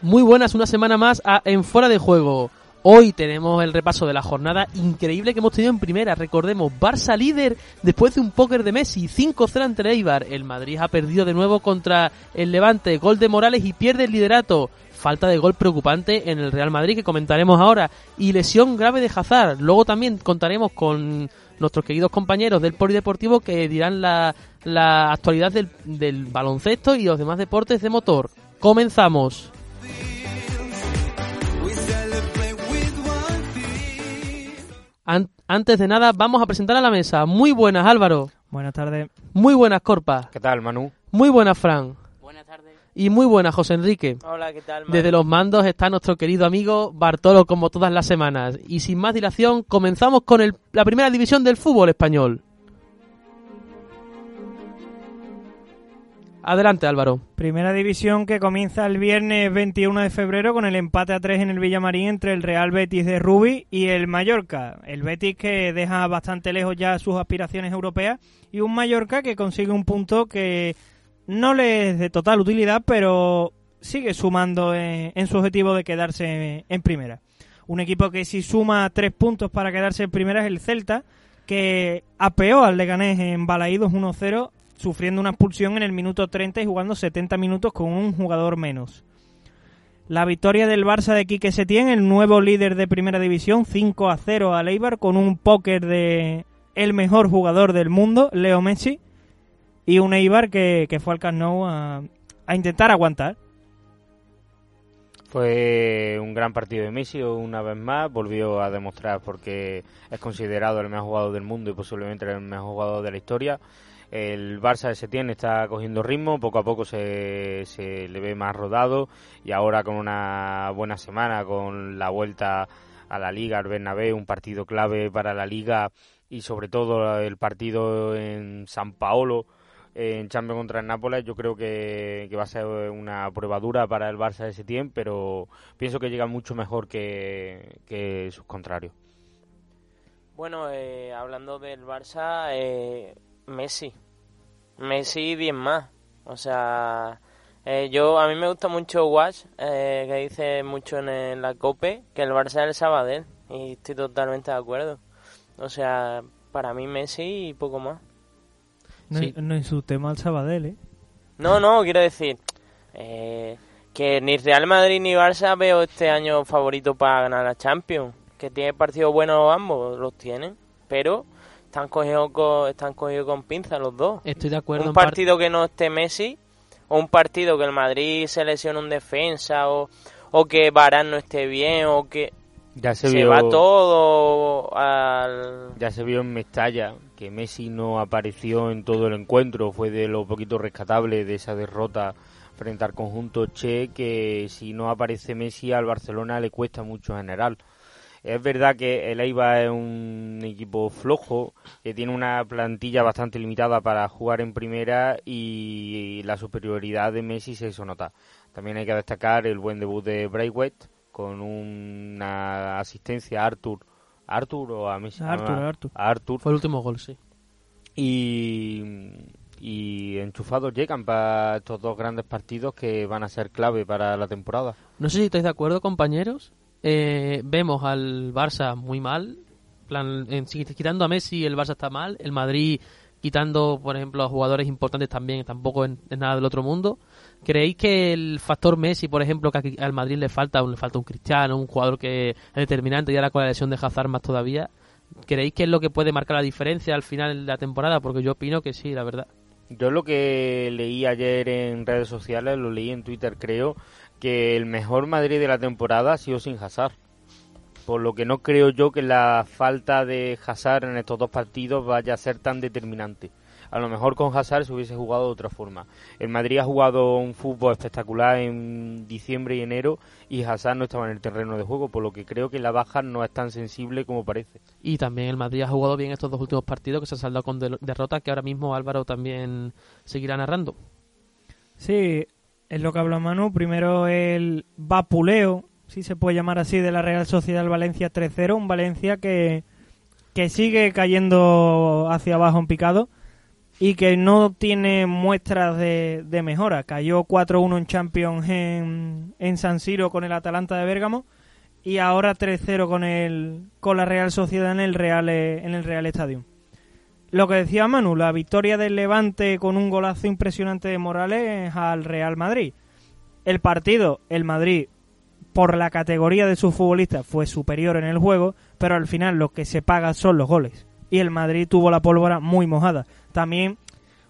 Muy buenas, una semana más En Fuera de Juego. Hoy tenemos el repaso de la jornada increíble que hemos tenido en primera. Recordemos, Barça líder después de un póker de Messi, 5-0 ante el Eibar. El Madrid ha perdido de nuevo contra el Levante, gol de Morales y pierde el liderato. Falta de gol preocupante en el Real Madrid que comentaremos ahora. Y lesión grave de Hazard. Luego también contaremos con nuestros queridos compañeros del Polideportivo que dirán la, la actualidad del, del baloncesto y los demás deportes de motor. Comenzamos. An- antes de nada, vamos a presentar a la mesa. Muy buenas, Álvaro. Buenas tardes. Muy buenas, Corpa. ¿Qué tal, Manu? Muy buenas, Fran. Buenas tardes. Y muy buenas, José Enrique. Hola, ¿qué tal? Desde los mandos está nuestro querido amigo Bartolo, como todas las semanas. Y sin más dilación, comenzamos con el- la primera división del fútbol español. Adelante, Álvaro. Primera división que comienza el viernes 21 de febrero con el empate a 3 en el Villamarín entre el Real Betis de Rubi y el Mallorca. El Betis que deja bastante lejos ya sus aspiraciones europeas y un Mallorca que consigue un punto que no le es de total utilidad, pero sigue sumando en, en su objetivo de quedarse en primera. Un equipo que si suma tres puntos para quedarse en primera es el Celta, que apeó al Leganés en Balaídos 1-0 sufriendo una expulsión en el minuto 30 y jugando 70 minutos con un jugador menos. La victoria del Barça de Quique Setién, el nuevo líder de Primera División, 5 a 0 al Eibar con un póker de el mejor jugador del mundo, Leo Messi, y un Eibar que, que fue al Camp a, a intentar aguantar. Fue un gran partido de Messi una vez más, volvió a demostrar porque es considerado el mejor jugador del mundo y posiblemente el mejor jugador de la historia. El Barça de Setién está cogiendo ritmo, poco a poco se, se le ve más rodado y ahora con una buena semana, con la vuelta a la Liga, al Bernabéu, un partido clave para la Liga y sobre todo el partido en San Paolo, en Champions contra el Nápoles yo creo que, que va a ser una prueba dura para el Barça de Setién, pero pienso que llega mucho mejor que, que sus contrarios. Bueno, eh, hablando del Barça, eh, Messi. Messi 10 más. O sea, eh, yo a mí me gusta mucho Watch, eh, que dice mucho en, el- la COPE, que el Barça es el Sabadell. Y estoy totalmente de acuerdo. O sea, para mí Messi y poco más. No, Sí. no insulte al Sabadell, ¿eh? No, no, quiero decir eh, que ni Real Madrid ni Barça veo este año favorito para ganar la Champions. Que tiene partidos buenos ambos, los tienen, pero están cogidos con, están cogidos con pinzas los dos. Estoy de acuerdo Un partido que no esté Messi, o un partido que el Madrid se lesione un defensa, o, o que Varane no esté bien, o que Ya se, se, vio, va todo al... ya se vio en Mestalla que Messi no apareció en todo el encuentro, fue de lo poquito rescatable de esa derrota frente al conjunto Che, que si no aparece Messi al Barcelona le cuesta mucho en general. Es verdad que el Eibar es un equipo flojo, que tiene una plantilla bastante limitada para jugar en primera y la superioridad de Messi se hizo notar. También hay que destacar el buen debut de Braithwaite con una asistencia a Arthur. ¿Arthur o a Messi? A Arthur, a, Arthur. a Arthur. Fue el último gol, sí. Y, y enchufados llegan para estos dos grandes partidos que van a ser clave para la temporada. No sé si estáis de acuerdo, compañeros. Eh, vemos al Barça muy mal. plan, en- quitando a Messi, el Barça está mal. El Madrid, quitando, por ejemplo, a jugadores importantes también, tampoco es, nada del otro mundo. ¿Creéis que el factor Messi, por ejemplo, que al Madrid le falta, le falta un Cristiano, un jugador que es determinante y ahora con la lesión de Hazard más todavía? ¿Creéis que es lo que puede marcar la diferencia al final de la temporada? Porque yo opino que sí, la verdad. Yo lo que leí ayer en redes sociales, lo leí en Twitter creo, que el mejor Madrid de la temporada ha sido sin Hazard. Por lo que no creo yo que la falta de Hazard en estos dos partidos vaya a ser tan determinante. A lo mejor con Hazard se hubiese jugado de otra forma. El Madrid ha jugado un fútbol espectacular en diciembre y enero y Hazard no estaba en el terreno de juego, por lo que creo que la baja no es tan sensible como parece. Y también el Madrid ha jugado bien estos dos últimos partidos que se han saldado con del- derrota que ahora mismo Álvaro también seguirá narrando. Sí, es lo que habla Manu. Primero el vapuleo, si se puede llamar así, de la Real Sociedad Valencia 3-0. Un Valencia que, que sigue cayendo hacia abajo en picado y que no tiene muestras de, de mejora. Cayó 4-1 en Champions en, en San Siro con el Atalanta de Bérgamo y ahora 3-0 con el con la Real Sociedad en el Real en el Real Stadium. Lo que decía Manu, la victoria del Levante con un golazo impresionante de Morales al Real Madrid. El partido, el Madrid, por la categoría de sus futbolistas, fue superior en el juego, pero al final lo que se paga son los goles. Y el Madrid tuvo la pólvora muy mojada. También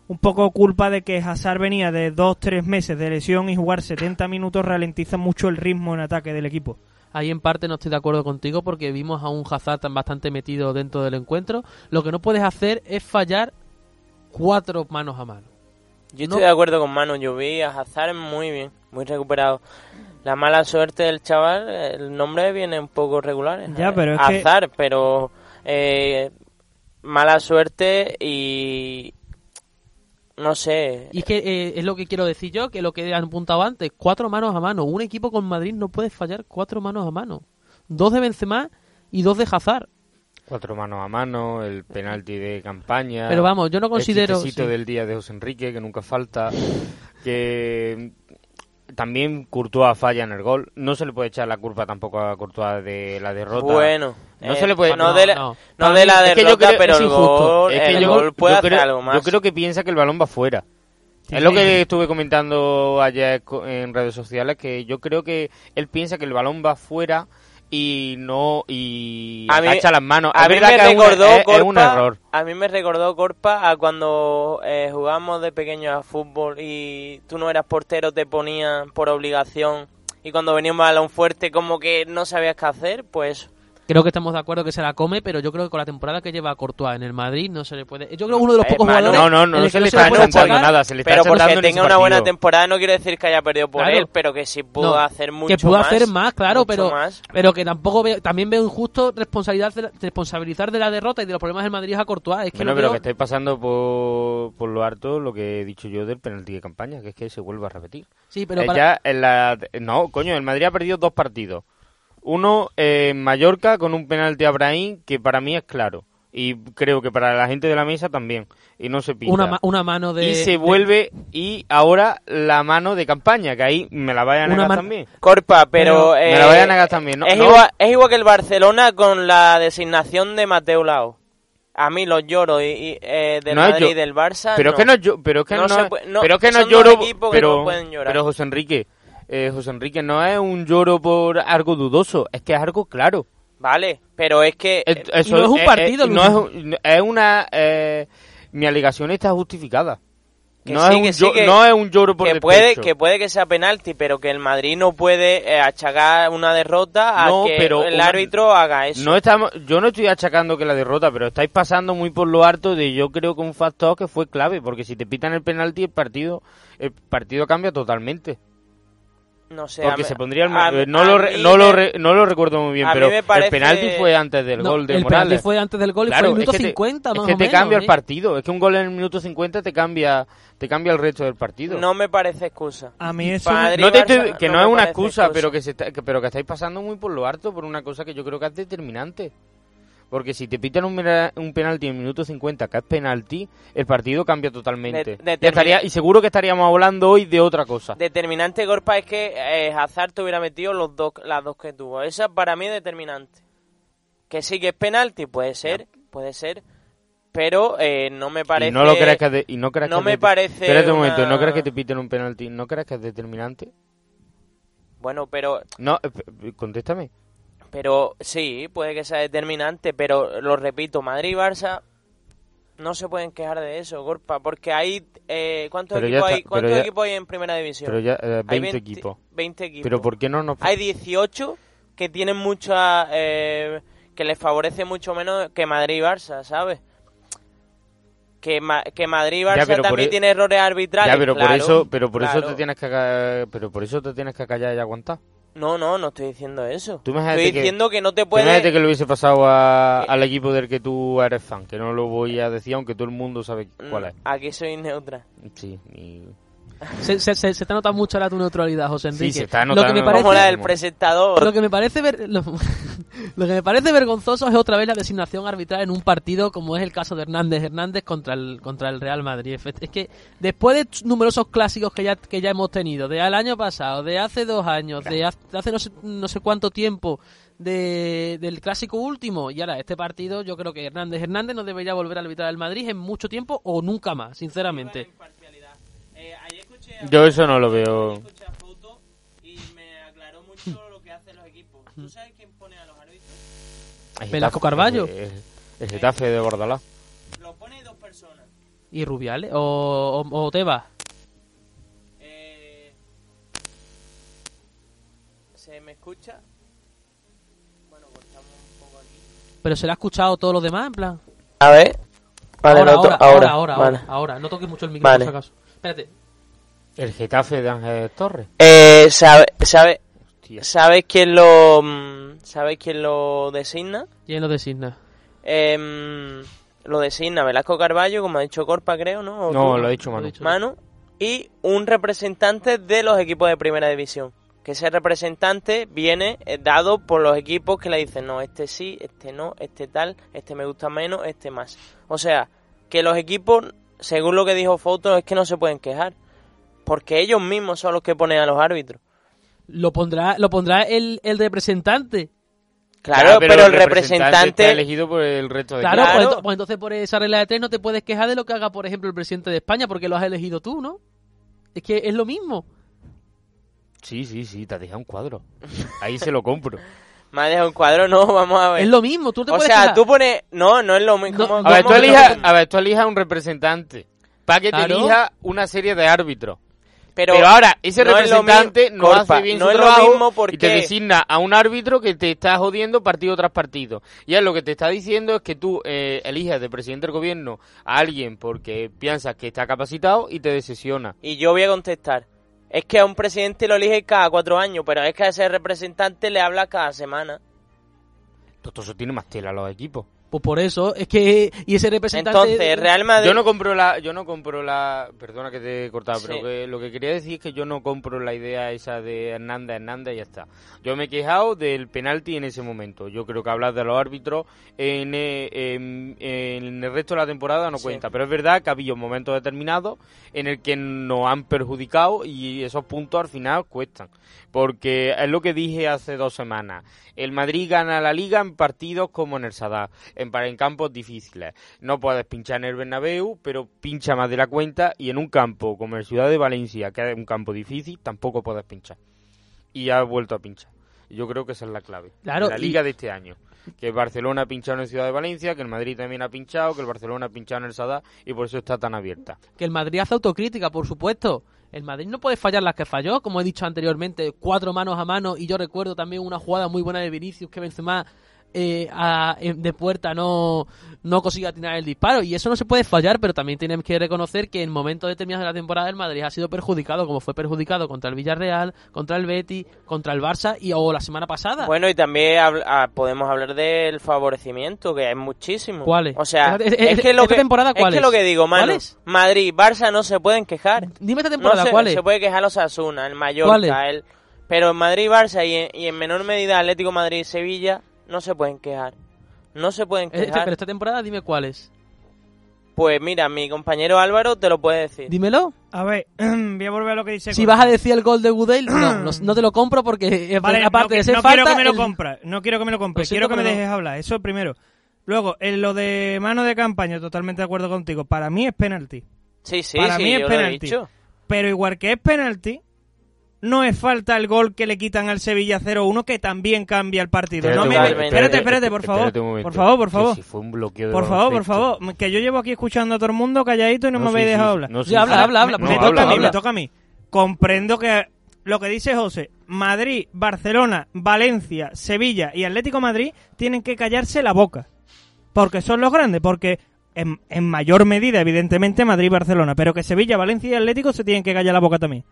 un poco culpa de que Hazard venía de dos, tres meses de lesión y jugar 70 minutos ralentiza mucho el ritmo en ataque del equipo. Ahí en parte no estoy de acuerdo contigo porque vimos a un Hazard tan bastante metido dentro del encuentro. Lo que no puedes hacer es fallar cuatro manos a mano. Yo No. estoy de acuerdo con Manu, yo vi a Hazard muy bien, muy recuperado. La mala suerte del chaval, el nombre viene un poco regular. ¿eh? Ya, pero es que- Hazard, pero eh, mala suerte y no sé. Y es que eh, es lo que quiero decir yo, que lo que han apuntado antes, cuatro manos a mano. Un equipo con Madrid no puede fallar cuatro manos a mano. Dos de Benzema y dos de Hazard. Cuatro manos a mano, el penalti de campaña. Pero vamos, yo no considero... El sí. del día de José Enrique, que nunca falta. Que también Courtois falla en el gol. No se le puede echar la culpa tampoco a Courtois de la derrota. Bueno, No eh, se le puede- no, no, de la, no. no de la Es que yo derrota, creo- pero es el injusto. gol, Es que el yo, gol puede yo hacer creo, algo más. yo creo que piensa que el balón va fuera. Sí, es lo que estuve comentando ayer co- en redes sociales, que yo creo que él piensa que el balón va fuera y no y A mí- las manos. A mí me que recordó es- es Corpa, un error. A mí me recordó Corpa a cuando eh, jugábamos de pequeño a fútbol y tú no eras portero, te ponían por obligación y cuando venía un balón fuerte como que no sabías qué hacer, pues Creo que estamos de acuerdo que se la come, pero yo creo que con la temporada que lleva Courtois en el Madrid no se le puede... Yo creo que uno de los Eh, pocos Manu, jugadores... No, no, no, se le está echando nada, se le está pero porque tenga una buena temporada no quiere decir que haya perdido por Claro. él, pero que sí pudo No, hacer mucho que pudo más. hacer más, claro, pero más. pero que tampoco veo, también veo injusto responsabilidad de la- responsabilizar de la derrota y de los problemas del Madrid a Courtois. Es que Bueno, pero que estáis pasando por, por lo harto lo que he dicho yo del penalti de campaña, que es que se vuelve a repetir. sí, pero Eh, para- ya en la- no, coño, el Madrid ha perdido dos partidos. Uno eh, en Mallorca con un penalti a Brahim que para mí es claro. Y creo que para la gente de la mesa también. Y no se pita. una, ma- una mano de y se de- vuelve y ahora la mano de campaña, que ahí me la vaya a negar man- también. Corpa, pero... me eh, la vayan a negar también, ¿no? Es, No. Igual, es igual que el Barcelona con la designación de Mateo Lao. A mí los lloros y, y, eh, del No Madrid y del Barça Pero es que no pero es que No no, puede- no, pero es que no lloro que pero no pueden llorar. pero José Enrique eh, José Enrique no es un lloro por algo dudoso es que es algo claro Vale, pero es que... Es- eh, eso no es un eh, partido, eh, no es, es una eh, mi alegación está justificada Que no, sí, es un que sí, llo- que- no es un lloro por que puede, despecho. que puede que sea penalti, pero que el Madrid no puede eh, achacar una derrota a No, que pero el una- árbitro haga eso. No estamos, yo no estoy achacando que la derrota, pero estáis pasando muy por lo harto de yo creo que un factor que fue clave, porque si te pitan el penalti el partido, el partido cambia totalmente. No sé, Porque a se pondría el, a- eh, no, a lo, re- no, lo re- no lo recuerdo muy bien, pero parece- el penalti fue antes del No, gol de el penalti Morales. fue antes del gol y Claro, fue el minuto es que te- 50 es que o te menos, cambia el ¿eh? partido, es que un gol en el minuto 50 te cambia te cambia el resto del partido. No me parece excusa. A mí eso Madrid- No te Barça estoy- que no, no es una excusa. pero que, se está- que- pero que estáis pasando muy por lo harto por una cosa que yo creo que es determinante. Porque si te pitan un, un penalti en el minuto 50, que es penalti, el partido cambia totalmente. De- y, estaría- y seguro que estaríamos hablando hoy de otra cosa. Determinante Gorpa es que eh, Hazard te hubiera metido los dos, las dos que tuvo. Esa para mí es determinante. Que sí que es penalti, puede ser, puede ser, pero eh, no me parece. y no lo crees que de- y no crees no que me de- parece Espérate un una- momento, ¿no crees que te piten un penalti? ¿No crees que es determinante? Bueno, pero, No, eh, contéstame. Pero sí, puede que sea determinante, pero lo repito, Madrid y Barça no se pueden quejar de eso, Gorpa, porque hay eh, ¿cuántos, equipos, está, hay, ¿cuántos ya- equipos hay en primera división? Pero ya, eh, 20, Hay 20 equipos. 20 equipos. Pero ¿por qué no nos... Hay 18 que tienen mucha... eh, que les favorece mucho menos que Madrid y Barça, ¿sabes? Que, Ma- que Madrid y Barça también e- tiene errores arbitrales. Ya, pero por eso, pero por eso claro. te tienes que pero por eso te tienes que callar y aguantar. No, no, no estoy diciendo eso. Tú Estoy que- diciendo que no te puedes... Imagínate que le hubiese pasado a- Eh. al equipo del que tú eres fan, que no lo voy a decir aunque todo el mundo sabe cuál es. Mm, Aquí soy neutra. Sí, y- Se, se, se, se te nota mucho ahora tu neutralidad, José Enrique. se está lo que notando. me Como parece, la del presentador. lo que me parece ver- lo, lo que me parece vergonzoso es otra vez la designación arbitral en un partido como es el caso de Hernández Hernández contra el contra el Real Madrid. Es que después de numerosos clásicos que ya que ya hemos tenido, de al año pasado, de hace dos años, de hace, de hace no, sé, no sé cuánto tiempo, de, del clásico último y ahora este partido, yo creo que Hernández Hernández no debería volver a arbitrar al Madrid en mucho tiempo o nunca más, sinceramente. Yo eso no lo veo. escuché a Foto y me aclaró mucho lo que hacen los equipos. ¿Tú sabes quién pone a los árbitros? El Velasco Carballo. El, el Getafe de Bordalás. Lo pone dos personas. ¿Y Rubiales? ¿O, o, o Tebas? Eh, ¿Se me escucha? Bueno, cortamos un poco aquí. ¿Pero se le ha escuchado todo lo demás, en plan? A ver. Vale, ahora, ahora, ahora, ahora, vale. ahora, ahora. No toques mucho el micrófono, Vale. por si acaso. Espérate. El Getafe de Ángel Torres. Eh, ¿sabe, sabe. ¿Sabes quién lo mm, ¿Sabes quién lo designa? ¿Quién lo designa? Em, lo designa Velasco Carballo, como ha dicho Corpa, creo, ¿no? ¿O No, tú? lo ha dicho Manu. dicho. Manu. Y un representante de los equipos de primera división. Que ese representante viene eh, dado por los equipos que le dicen, no, este sí, este no, este tal, este me gusta menos, este más. O sea, que los equipos, según lo que dijo Foto, es que no se pueden quejar. Porque ellos mismos son los que ponen a los árbitros. Lo pondrá, lo pondrá el, el representante. Claro, pero, el está representante... elegido por el resto de Claro, Claro. Pues, pues entonces por esa regla de tres no te puedes quejar de lo que haga, por ejemplo, el presidente de España, porque lo has elegido tú, ¿no? Es que es lo mismo. Sí, sí, sí, te ha dejado un cuadro. Ahí se lo compro. Me ha dejado un cuadro, no, vamos a ver. Es lo mismo, tú te o puedes sea, quejar. tú pones... No, no es lo mismo. No, ¿Cómo- A ver, tú elijas, a ver, tú elijas un representante. Para que te elija una serie de árbitros. Pero, Pero, ahora, ese no es representante no Corpa, hace bien no su es lo trabajo y te designa a un árbitro que te está jodiendo partido tras partido. Y él lo que te está diciendo es que tú eh, eliges de presidente del gobierno a alguien porque piensas que está capacitado y te decisiona. Y yo voy a contestar. Es que a un presidente lo elige cada cuatro años, pero es que a ese representante le habla cada semana. Todo eso tiene más tela los equipos. Pues por eso, es que... Y ese representante... Entonces, Real Madrid... Yo no compro la, yo no compro la, perdona que te he cortado, pero que lo que quería decir es que yo no compro la idea esa de Hernández, Hernández y ya está. Yo me he quejado del penalti en ese momento. Yo creo que hablar de los árbitros en, eh, en- en el resto de la temporada no Sí. cuenta, pero es verdad que ha habido momentos determinados en el que nos han perjudicado y esos puntos al final cuestan. Porque es lo que dije hace dos semanas. El Madrid gana la liga en partidos como en el Sadar, en, pa- en campos difíciles. No puedes pinchar en el Bernabéu, pero pincha más de la cuenta y en un campo como el Ciudad de Valencia, que es un campo difícil, tampoco puedes pinchar. Y ha vuelto a pinchar. Yo creo que esa es la clave Claro, la y- liga de este año. Que el Barcelona ha pinchado en el Ciudad de Valencia, que el Madrid también ha pinchado, que el Barcelona ha pinchado en el Sadar y por eso está tan abierta. Que el Madrid hace autocrítica, por supuesto. El Madrid no puede fallar las que falló, como he dicho anteriormente, cuatro manos a mano. Y yo recuerdo también una jugada muy buena de Vinicius que Benzema eh, a- en- de puerta no, no consigue atinar el disparo. Y eso no se puede fallar, pero también tenemos que reconocer que en momentos determinados de la temporada el Madrid ha sido perjudicado, como fue perjudicado contra el Villarreal, contra el Betis, contra el Barça y o la semana pasada. Bueno, y también ah, podemos hablar del favorecimiento, que es muchísimo. ¿Cuáles? O sea, es, que lo esta que, temporada, es que lo que digo. Madrid, Barça no se pueden quejar. Dime esta No temporada, se, ¿cuáles? se puede quejar los Asuna, el Mallorca, el... Pero en Madrid, Barça y en, y en menor medida Atlético Madrid y Sevilla no se pueden quejar. No se pueden quejar. pero esta temporada dime cuáles. Pues mira, mi compañero Álvaro te lo puede decir. Dímelo. A ver, voy a volver a lo que dice Si vas a decir el gol de Gudel, no, no, no te lo compro porque Vale, aparte no, de ser no falta, quiero que me lo el- compres, no quiero que me lo compres, quiero que me dejes hablar, eso primero. Luego, en lo de mano de campaña, totalmente de acuerdo contigo, para mí es penalti. Sí, sí, Para sí, mí es yo lo he penalti. dicho. Pero igual que es penalti, no es falta el gol que le quitan al Sevilla 0-1 que también cambia el partido. No me- espérate, espérate, por favor. Por favor, por Que favor. si fue un bloqueo de Por favor, por favor, que yo llevo aquí escuchando a todo el mundo calladito y no, me habéis sí, dejado sí. hablar. No, sí, Sí, habla, sí. habla, habla, me, toca a mí, me toca a mí. Comprendo que lo que dice José, Madrid, Barcelona, Valencia, Sevilla y Atlético Madrid tienen que callarse la boca. Porque son los grandes, porque en, en mayor medida, evidentemente, Madrid y Barcelona, pero que Sevilla, Valencia y Atlético se tienen que callar la boca también.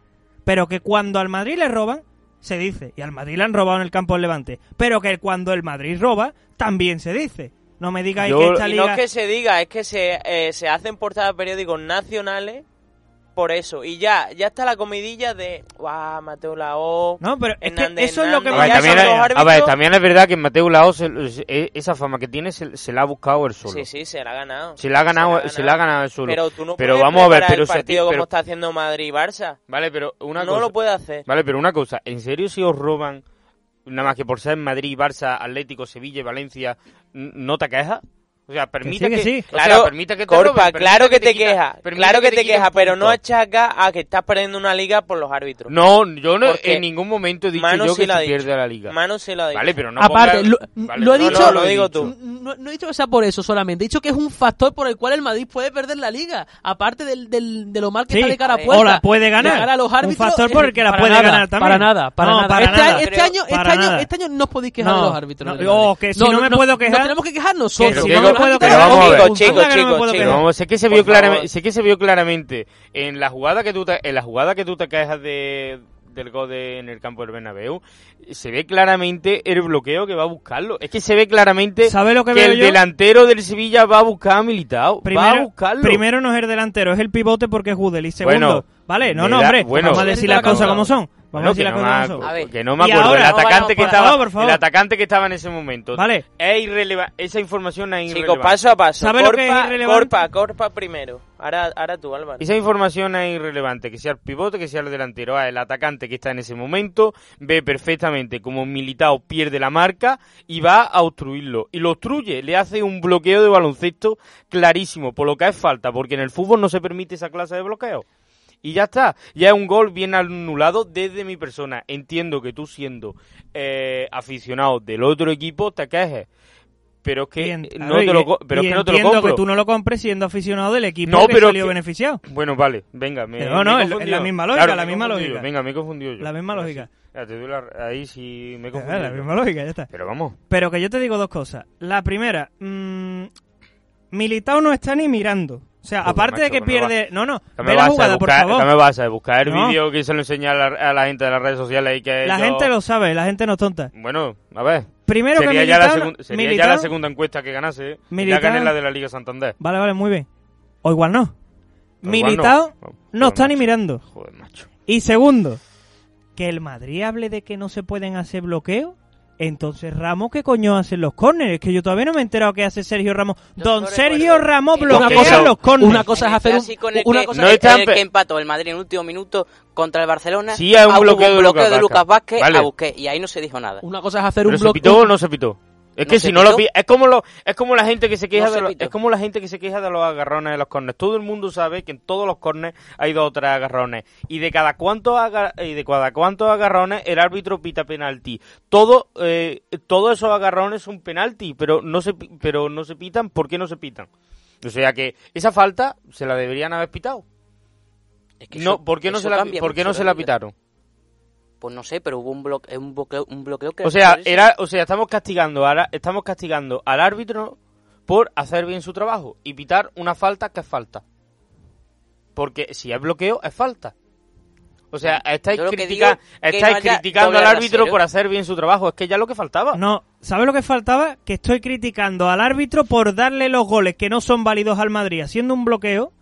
Pero que cuando al Madrid le roban, se dice, y al Madrid le han robado en el campo del Levante, pero que cuando el Madrid roba, también se dice. No me digáis Yo- que esta liga... no es que se diga, es que se, eh, se hacen portadas periódicos nacionales por eso. Y ya, ya está la comidilla de, guau, Mateo Lao. No, pero es que Hernández, eso es lo que A ver, también, a ver, árbitros. también es verdad que Mateo Laos, esa fama que tiene, se, se la ha buscado él solo. Sí, sí, se la ha ganado. Se la ha ganado, Se se la ha ganado él solo. Pero tú no Pero puedes vamos a ver, pero el ti- partido como pero- está haciendo Madrid y Barça. Vale, pero una no cosa. lo puede hacer. Vale, pero una cosa, ¿en serio si os roban nada más que por ser Madrid, Barça, Atlético, Sevilla y Valencia, no te quejas? O sea, permite sí, que sí. o sea, Claro, permite que te Corpa, roben, claro que te queja, claro que te queja, pero no achaca a que estás perdiendo una liga por los árbitros. No, yo no Porque en ningún momento he dicho yo que se dicho. pierde la liga. Manu se lo ha dicho. Vale, pero no Aparte, ponga- lo, Vale, lo he no, dicho, no, lo digo dicho. tú. No, no he dicho que sea por eso solamente, he dicho que es un factor por el cual el Madrid puede perder la liga, aparte del, del- de lo mal que Sí, está de cara a o puerta. la puede ganar. Cara a los Un árbitros, factor eh, por el que la para puede nada, ganar también. Para nada, para No, nada. este, nada. año- este año, este, este año no os podéis quejar No, de los árbitros. no, oh, que si no me puedo quejar- Nos tenemos que quejar nosotros. Puedo pero quejar, vamos a ver. punto. Chicos, Anda que no me chicos, puedo chicos. Sé que se vio claramente, sé que se vio claramente en la jugada que tú te, en la jugada que tú te quejas de del gol de- en el campo del Bernabéu, se ve claramente el bloqueo que va a buscarlo. Es que se ve claramente ¿Sabe lo que, que veo el yo? delantero del Sevilla va a buscar a Militao, va a buscarlo. primero no es el delantero, es el pivote porque es Gudel. Y segundo, Bueno, ¿vale? No, no, da- hombre, bueno. vamos a decir las cosas como son. Vamos a Bueno, que, no me. A ver. que no me acuerdo. ahora- el atacante no, que estaba, favor, por favor. el atacante que estaba en ese momento. Vale. Es irrelevante. Esa información es Chicos, irrelevante. paso a paso. ¿Sabe lo que es Corpa, irrelevante? Corpa, Corpa primero. Ahora, ahora tú, Álvaro. Esa información es irrelevante, que sea el pivote, que sea el delantero. Ah, el atacante que está en ese momento ve perfectamente como Militao pierde la marca y va a obstruirlo. Y lo obstruye, le hace un bloqueo de baloncesto clarísimo, por lo que es falta, porque en el fútbol no se permite esa clase de bloqueo. Y ya está, ya es un gol bien anulado desde mi persona. Entiendo que tú siendo eh, aficionado del otro equipo te quejes, pero es que en- no te lo, pero es que no te lo entiendo compro. que tú no lo compres siendo aficionado del equipo No, que pero salió que- beneficiado. Bueno, vale, venga. Me, no, es- confundido. la misma lógica, Claro, la misma confundido. lógica. Venga, me he confundido yo. La misma lógica. Ya, te doy la- ahí sí me he confundido. la misma lógica, ya está. Pero vamos. Pero que yo te digo dos cosas. La primera, mm, Militao no está ni mirando. O sea, Joder, aparte de macho, que pierde... No, no, ¿Qué ve me la jugada, por buscar? favor. ¿Qué me vas a buscar el No. vídeo que se lo enseña a la, a la gente de las redes sociales y que La gente lo sabe, la gente no es tonta. Bueno, a ver. Primero sería que ya, la, Militao... segun- sería ya la segunda encuesta que ganase. ¿eh? Militao- Ya gané la de la Liga Santander. Vale, vale, muy bien. O igual no. O igual Militao no. no, Joder, está ni mirando. Joder, macho. Y segundo, que el Madrid hable de que no se pueden hacer bloqueos. Entonces, Ramos, ¿qué coño hacen los córneres? Es que yo todavía no me he enterado qué hace Sergio Ramos. Yo Don no Sergio recuerdo. Ramos Una bloquea cosa- los córneres. Una cosa es hacer un, el una que, cosa No están el que empató el Madrid en el último minuto contra el Barcelona. Sí, hay un bloqueo de Lucas de Lucas Vázquez. Vázquez Vale. a Busquets y ahí no se dijo nada. una cosa es hacer ¿Pero un se bloque pitó o no se pitó? Es ¿No que si no lo es como lo, es como la gente que se queja No de los, es como la gente que se queja de los agarrones de los cornes. Todo el mundo sabe que en todos los cornes hay dos o tres agarrones y de cada cuántos y de cada cuántos agarrones el árbitro pita penalti. Todo eh, todos esos agarrones son penalti, pero no se pero no se pitan, ¿por qué no se pitan? O sea que esa falta se la deberían haber pitado. Es que No, eso- ¿por qué no se la por qué no se la pitaron? Pues no sé, pero hubo un bloqueo, un bloqueo, un bloqueo que O sea, era, o sea, estamos castigando, ahora estamos castigando al árbitro por hacer bien su trabajo y pitar una falta que es falta. Porque si es bloqueo, es falta. O sea, estáis, critica- estáis no criticando al árbitro rasero. por hacer bien su trabajo. Es que ya lo que faltaba. No, ¿sabes lo que faltaba? Que estoy criticando al árbitro por darle los goles que no son válidos al Madrid haciendo un bloqueo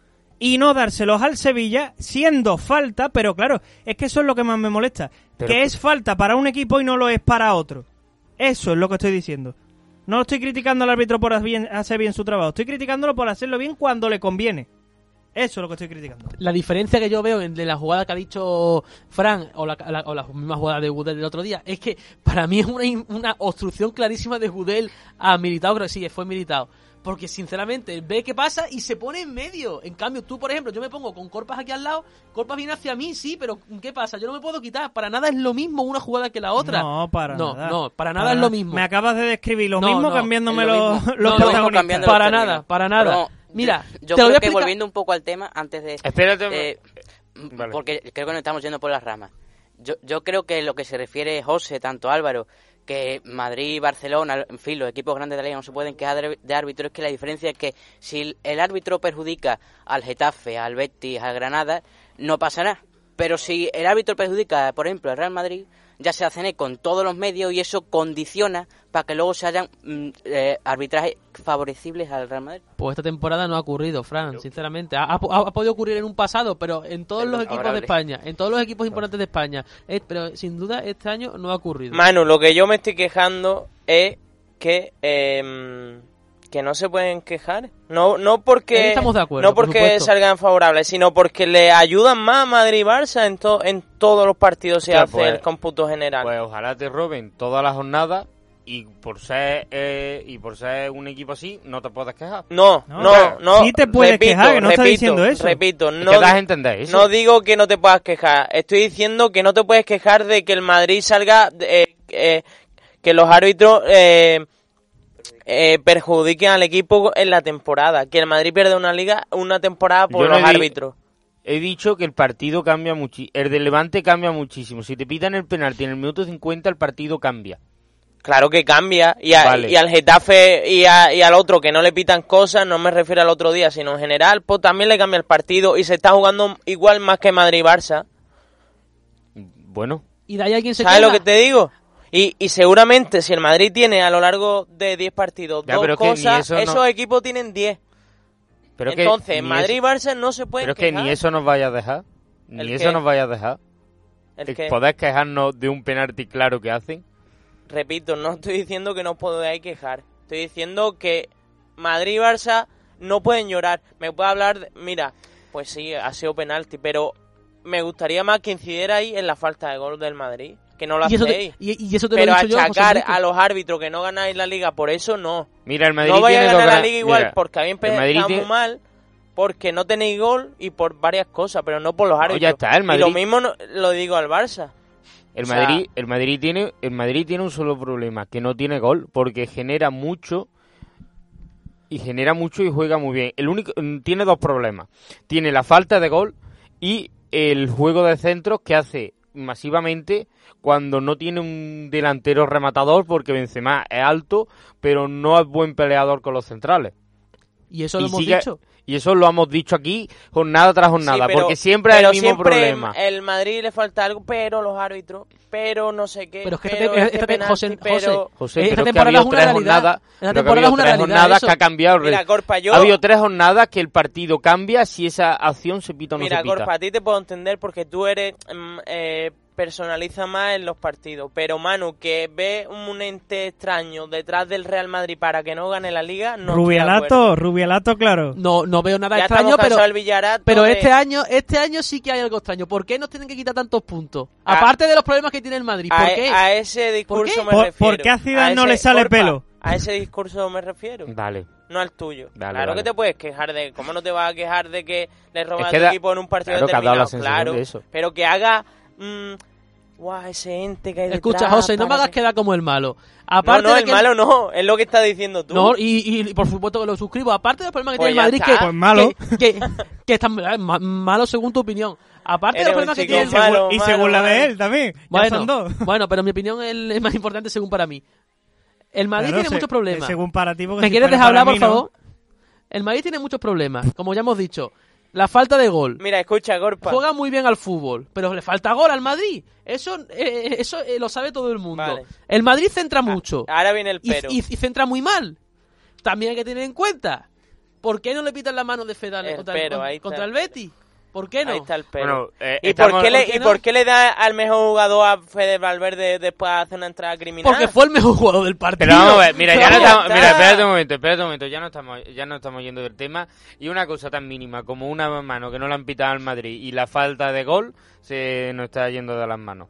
y no dárselos al Sevilla siendo falta, pero claro, es que eso es lo que más me molesta. Pero- que es falta para un equipo y no lo es para otro. Eso es lo que estoy diciendo. No estoy criticando al árbitro por hacer bien, su trabajo, estoy criticándolo por hacerlo bien cuando le conviene. Eso es lo que estoy criticando. la diferencia que yo veo entre la jugada que ha dicho Fran o la, la- o la misma jugada de Gudel del otro día es que para mí es una, una obstrucción clarísima de Gudel a Militao, creo que sí, fue Militao. Porque sinceramente ve qué pasa y se pone en medio. En cambio, tú, por ejemplo, yo me pongo con Corpas aquí al lado, Corpas viene hacia mí, sí, pero ¿qué pasa? Yo no me puedo quitar. Para nada es lo mismo una jugada que la otra. No, para no, nada. No, para nada es lo mismo. Me acabas de describir lo No, mismo no, cambiándome lo los, mismo. los protagonistas. Para nada, para nada. Pero, Mira, yo, te lo creo voy a que volviendo un poco al tema, antes de... Espérate. eh, Vale. Porque creo que nos estamos yendo por las ramas. Yo, yo creo que lo que se refiere José, tanto Álvaro, que Madrid, Barcelona, en fin, los equipos grandes de la liga no se pueden quejar de, de árbitro, es que la diferencia es que si el- árbitro perjudica al Getafe, al Betis, al Granada, no pasa nada. Pero si el árbitro perjudica, por ejemplo, al Real Madrid, ya se hacen con todos los medios y eso condiciona para que luego se hayan mm, eh, arbitrajes favorecibles al Real Madrid. Pues esta temporada no ha ocurrido, Fran, sinceramente. Ha, ha- ha podido ocurrir en un pasado, pero en todos Pero los equipos de. España, en todos los equipos importantes de España. Eh, pero sin duda este año no ha ocurrido. Manu, lo que yo me estoy quejando es que em, que no se pueden quejar. No no porque estamos de acuerdo, no por porque supuesto. salgan favorables, sino porque le ayudan más a Madrid y Barça en to- en todos los partidos se hace pues- el cómputo general. Pues ojalá te roben toda la jornada y por ser eh, y por ser un equipo así no te puedes quejar. no, No, no, claro. no. Sí te puedes repito, quejar, que no estás repito, diciendo eso. Repito, Es no que das a entender eso. No digo que no te puedas quejar, estoy diciendo que no te puedes quejar de que el Madrid salga, eh, eh, que los árbitros eh, eh, perjudiquen al equipo en la temporada, que el Madrid pierde una liga, una temporada por Yo no los árbitros. He dicho que el partido cambia muchísimo. El de Levante cambia muchísimo. Si te pitan el penalti en el minuto 50, el partido cambia. Claro que cambia, y, a- Vale. y al Getafe y, a- y al otro que no le pitan cosas, no me refiero al otro día, sino en general, pues también le cambia el partido y se está jugando igual más que Madrid y Barça. Bueno, ¿Y de ahí alguien se ¿Sabes lo que te digo? Y, y seguramente si el Madrid tiene a lo largo de 10 partidos Ya, dos cosas, eso no- esos equipos tienen 10. pero Entonces, Madrid y eso- Barça no se pueden Pero es que ni quejar. eso nos vaya a dejar. Ni ¿El eso qué? nos vaya a dejar. El poder quejarnos de un penalti claro que hacen. repito, no estoy diciendo que no podáis quejar. Estoy diciendo que Madrid y Barça no pueden llorar. Me puede hablar, de- mira, pues sí, ha sido penalti, pero me gustaría más que incidiera ahí en la falta de gol del Madrid. Que no lo Y eso, te, hacéis. y, y eso te Pero lo he dicho achacar a los árbitros que no ganáis la liga por eso no. Mira, el Madrid no vais a tiene ganar la liga igual Mira, porque habéis empezado muy tiene- mal porque no tenéis gol y por varias cosas, pero no por los árbitros. ya está, el Y lo mismo no- lo digo al Barça. El O sea- Madrid, el Madrid tiene, el Madrid tiene un solo problema, que no tiene gol, porque genera mucho y genera mucho y juega muy bien. El único mm, tiene dos problemas. Tiene la falta de gol y el juego de centros que hace masivamente cuando no tiene un delantero rematador porque Benzema es alto, pero no es buen peleador con los centrales. Y eso lo hemos sigue- dicho. Y eso lo hemos dicho aquí jornada tras jornada, Sí, pero- porque siempre hay el mismo siempre problema. El Madrid le falta algo, pero los árbitros, pero no sé qué. Pero es que pero este esta- penalti, José- pero... José, pero es que ha habido tres realidad. jornadas, que ha una tres jornadas eso. que ha cambiado. Mira, Corpa, yo... Ha habido tres jornadas que el partido cambia si esa acción se pita o no Mira, se pita. Corpa, a ti te puedo entender porque tú eres mm, eh, personaliza más en los partidos, pero Manu que ve un ente extraño detrás del Real Madrid para que no gane la liga, no. Rubialato, Rubialato, claro. No, no veo nada Ya extraño, pero, pero de- este año este año sí que hay algo extraño. ¿Por qué nos tienen que quitar tantos puntos? A- Aparte de los problemas que tiene el Madrid. ¿Por a, qué? a ese discurso qué? me ¿Por- refiero. por qué a Zidane no le sale Corpa, pelo? A ese discurso me refiero. Dale. No al tuyo. Vale, claro vale. que te puedes quejar de... ¿Cómo no te vas a quejar de que le roban Es a que tu da- equipo en un partido claro que ha dado la determinado? sensación Claro, de eso. pero que haga... mm, guau, ese ente que hay Escucha, detrás José, no me hagas que- quedar como el malo. No, Aparte no, de el que malo no, es lo que estás diciendo tú. No, y, y por supuesto que lo suscribo. Aparte de los problemas que Pues tiene el Madrid, está. que, Pues malo. que, que, que están eh, ma- malo según tu opinión. Aparte de los problemas que tiene el malo, y malo, según la de malo. él también. Bueno, son dos. bueno, pero mi opinión es, es más importante según para mí. El Madrid Claro, tiene se- muchos problemas. Según para ti, porque ¿Me si quieres dejar hablar, por no. favor? El Madrid tiene muchos problemas, como ya hemos dicho. La falta de gol. Mira, escucha, Gorpa. Juega muy bien al fútbol, pero le falta gol al Madrid. Eso, eh, eso eh, lo sabe todo el mundo. Vale. El Madrid centra mucho Ahora viene el pero. y- y centra muy mal. También hay que tener en cuenta. ¿Por qué no le pitan la mano de Fedal contra, pero, el, contra el Betis? ¿Por qué no? Ahí está el pero. Bueno, eh, ¿Y, estamos- por qué le, ¿por qué ¿Y no? por qué le da al mejor jugador a Fede Valverde después de hacer una entrada criminal? Porque fue el mejor jugador del partido. Pero vamos a ver, mira, ya no estamos, mira, espérate un momento, espérate un momento, ya no estamos, ya no estamos yendo del tema y una cosa tan mínima como una mano que no la han pitado al Madrid y la falta de gol se nos está yendo de las manos.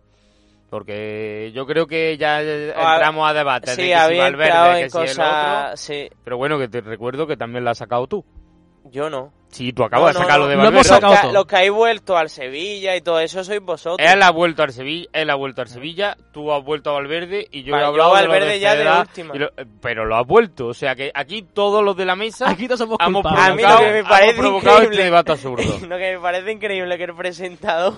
Porque yo creo que ya Ah, entramos a debate de Sí, que si Valverde, en que si el otro. Sí, Pero bueno, que te recuerdo que también la has sacado tú. Yo no. Sí, tú acabas No, de sacarlo no. de Lo Valverde. hemos sacado Los que, todo. los que habéis vuelto al Sevilla y todo eso sois vosotros. Él ha vuelto al Sevilla, él ha vuelto al Sevilla, tú has vuelto a Valverde y yo Vale, he yo hablado de lo Valverde de ya de Federer última. lo- pero lo has vuelto, o sea que aquí todos los de la mesa Aquí no somos hemos culpables. A mí que me parece provocado increíble. este debate absurdo. lo que me parece increíble que el presentado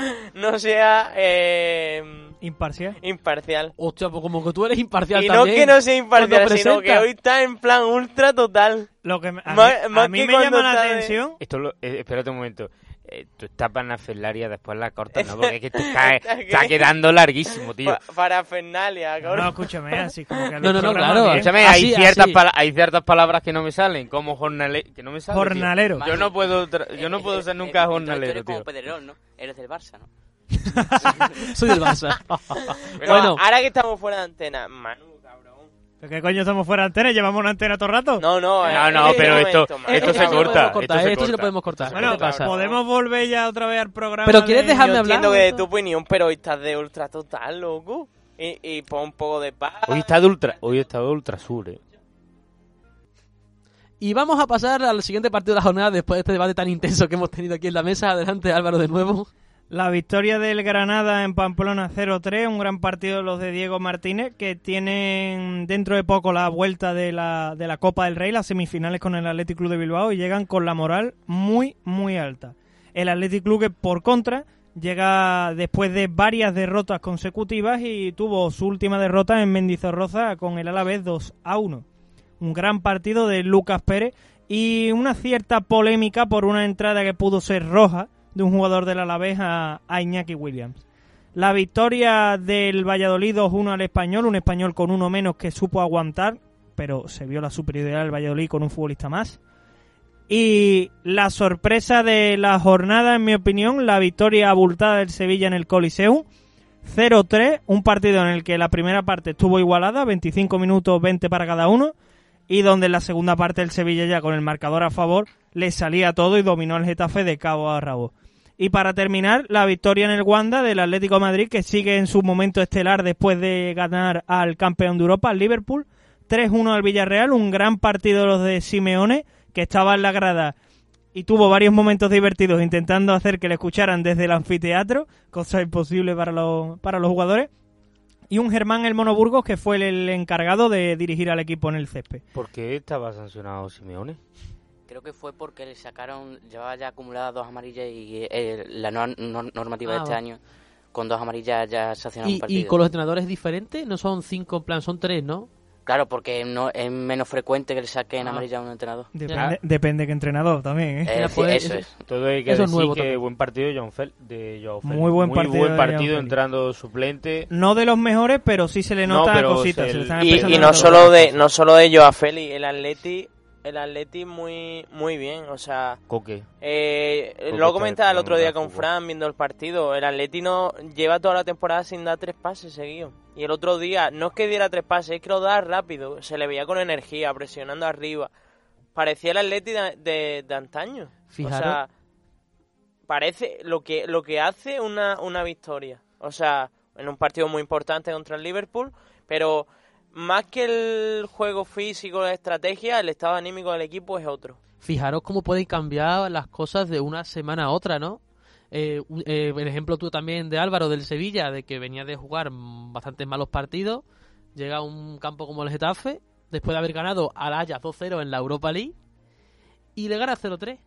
no sea eh, Imparcial. imparcial. Hostia, pues como que tú eres imparcial Y no que no sea imparcial, sino que hoy está en plan ultra total. Lo que me- a Más- mí, más a mí que me llama la está de- atención. Esto lo, eh, espérate un momento. Eh, tú estás panafernalia, después la cortas, ¿no? Porque es que te está, está quedando larguísimo, tío. Pa- parafernalia, No, cabrón. escúchame, así como que No, no, no, claro. bien. Escúchame, Así, hay, ciertas hay ciertas palabras que no me salen, como jornalero. Que no me salen. tío. Jornalero. Yo no puedo, yo no puedo ser Eh, nunca eh, entonces tú jornalero, eres como tío. ¿no? Eres del Barça, ¿no? Soy del Barça. Pero bueno, ahora que estamos fuera de antena, Manu, cabrón. ¿Pero ¿Qué coño estamos fuera de antena? ¿Llevamos una antena todo el rato? No, no, No, no, este pero esto- esto se corta, cortar, esto se esto sí lo podemos cortar. Bueno, ¿Qué te pasa? podemos volver ya otra vez al programa. Pero ¿quieres de- dejarme Yo hablar? entiendo que de tu opinión, pero hoy estás de ultra total, loco. Y, y pon un poco de paz. Hoy está de ultra, hoy está de ultra sur, eh. Y vamos a pasar al siguiente partido de la jornada después de este debate tan intenso que hemos tenido aquí en la mesa. Adelante, Álvaro, de nuevo. La victoria del Granada en Pamplona 0-3, un gran partido de los de Diego Martínez, que tienen dentro de poco la vuelta de la, de la Copa del Rey, las semifinales con el Athletic Club de Bilbao, y llegan con la moral muy, muy alta. El Athletic Club, que por contra, llega después de varias derrotas consecutivas y tuvo su última derrota en Mendizorroza con el Alavés 2-1. Un gran partido de Lucas Pérez y una cierta polémica por una entrada que pudo ser roja de un jugador del Alavés a, a Iñaki Williams. La victoria del Valladolid 2-1 al español, un español con uno menos que supo aguantar, pero se vio la superioridad del Valladolid con un futbolista más. Y la sorpresa de la jornada, en mi opinión, la victoria abultada del Sevilla en el Coliseum. 0-3, un partido en el que la primera parte estuvo igualada, 25 minutos 20 para cada uno, y donde en la segunda parte el Sevilla ya con el marcador a favor le salía todo y dominó el Getafe de cabo a rabo. Y para terminar, la victoria en el Wanda del Atlético Madrid, que sigue en su momento estelar después de ganar al campeón de Europa, al Liverpool. 3-1 al Villarreal, un gran partido de los de Simeone, que estaba en la grada y tuvo varios momentos divertidos intentando hacer que le escucharan desde el anfiteatro, cosa imposible para los, para los jugadores. Y un Germán El Mono Burgos, que fue el, el encargado de dirigir al equipo en el césped. ¿Por qué estaba sancionado Simeone? Creo que fue porque le sacaron, llevaba ya acumuladas dos amarillas y eh, la nor- normativa de Ah, este año, con dos amarillas ya sancionaba un ¿Y, partido. y con los entrenadores diferentes? No son cinco, en plan, son tres, ¿no? Claro, porque no es menos frecuente que le saquen Ah. amarilla a un entrenador. Depende, depende qué entrenador también, ¿eh? Eh, sí, pues, eso es. Todo hay que Eso es decir nuevo que también. buen partido de John Fel, de Joao Félix. Muy buen partido buen partido entrando suplente. No de los mejores, pero sí se le No, nota pero cositas. se- se le están Y, y no solo de no solo de Joao Félix, el Atleti, el Atleti muy muy bien, o sea, Coque. eh, lo comentaba el otro día con. Fran viendo el partido, el Atleti no lleva toda la temporada sin dar tres pases seguidos. Y el otro día no es que diera tres pases, es que lo da rápido, se le veía con energía, presionando arriba. Parecía el Atleti de, de- de antaño. Fijaros. O sea, parece lo que lo que hace una, una victoria. O sea, en un partido muy importante contra el Liverpool, pero más que el juego físico, la estrategia, el estado anímico del equipo es otro. Fijaros cómo pueden cambiar las cosas de una semana a otra, ¿no? Eh, eh, el ejemplo tú también de Álvaro del Sevilla, de que venía de jugar bastantes malos partidos, llega a un campo como el Getafe, después de haber ganado al Ajax 2-0 en la Europa League, y le gana 0-3.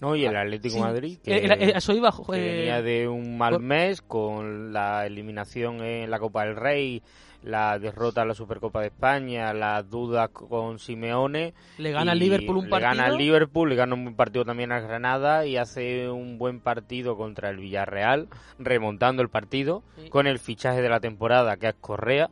No, y el Atlético Sí. de Madrid, que, Eh, era- eh, eso iba, que eh, venía de un mal mes con la eliminación en la Copa del Rey, la derrota en la Supercopa de España, las dudas con Simeone. le gana al Liverpool un le partido. gana al Liverpool, le gana un partido también al Granada y hace un buen partido contra el Villarreal, remontando el partido Sí. con el fichaje de la temporada que es Correa,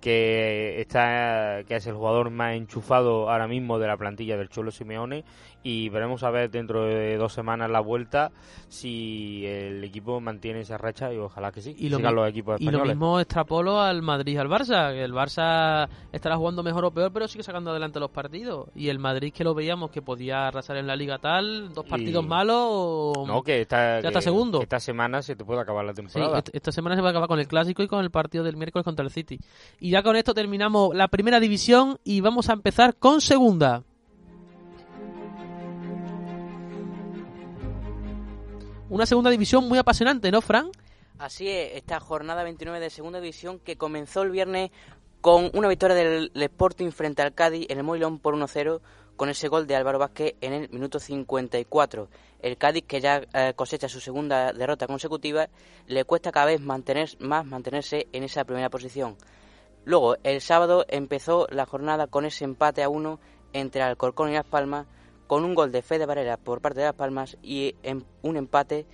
que está que es el jugador más enchufado ahora mismo de la plantilla del Cholo Simeone y veremos a ver dentro de dos semanas la vuelta si el equipo mantiene esa racha y ojalá que sí, Y lo, sigan los equipos y lo mismo extrapolo al Madrid y al Barça, que el Barça estará jugando mejor o peor, pero sigue sacando adelante los partidos. Y el Madrid que lo veíamos que podía arrasar en la liga tal, dos Y- partidos malos. o- No, que Ya está segundo. que esta semana se te puede acabar la temporada. est- esta semana se va a acabar con el clásico y con el partido del miércoles contra el City. Y ya con esto terminamos la primera división y vamos a empezar con segunda. Una segunda división muy apasionante, ¿no, Fran? Así es, esta jornada 29 de segunda división que comenzó el viernes con una victoria del Sporting frente al Cádiz en el Moilón por 1-0 con ese gol de Álvaro Vázquez en el minuto 54. El Cádiz, que ya eh, cosecha su segunda derrota consecutiva, le cuesta cada vez mantener, más mantenerse en esa primera posición. Luego, el sábado empezó la jornada con ese empate a uno entre Alcorcón y Las Palmas, con un gol de Fede Varela por parte de Las Palmas y em- un empate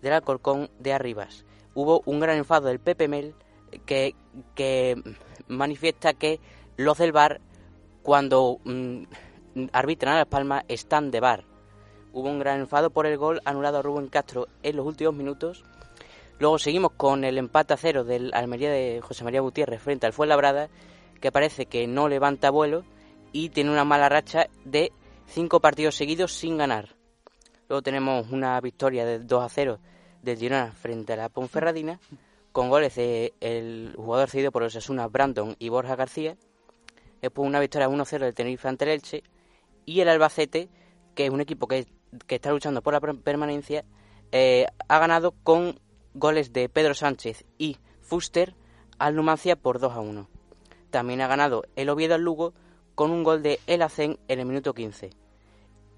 del Alcorcón de Arribas. Hubo un gran enfado del Pepe Mel que, que manifiesta que los del bar, cuando mm, arbitran a Las Palmas, están de bar. Hubo un gran enfado por el gol anulado a Rubén Castro en los últimos minutos. Luego seguimos con el empate a cero del Almería de José María Gutiérrez frente al Fuenlabrada, que parece que no levanta vuelo y tiene una mala racha de cinco partidos seguidos sin ganar. Luego tenemos una victoria de 2 a 0 del Girona frente a la Ponferradina, con goles de el jugador cedido por Osasuna, Brandon y Borja García. Después una victoria 1-0 del Tenerife ante el Elche. Y el Albacete, que es un equipo que, que está luchando por la per- permanencia, eh, ha ganado con goles de Pedro Sánchez y Fuster al Numancia por 2 a 1. También ha ganado el Oviedo al Lugo con un gol de El Hacén en el minuto 15.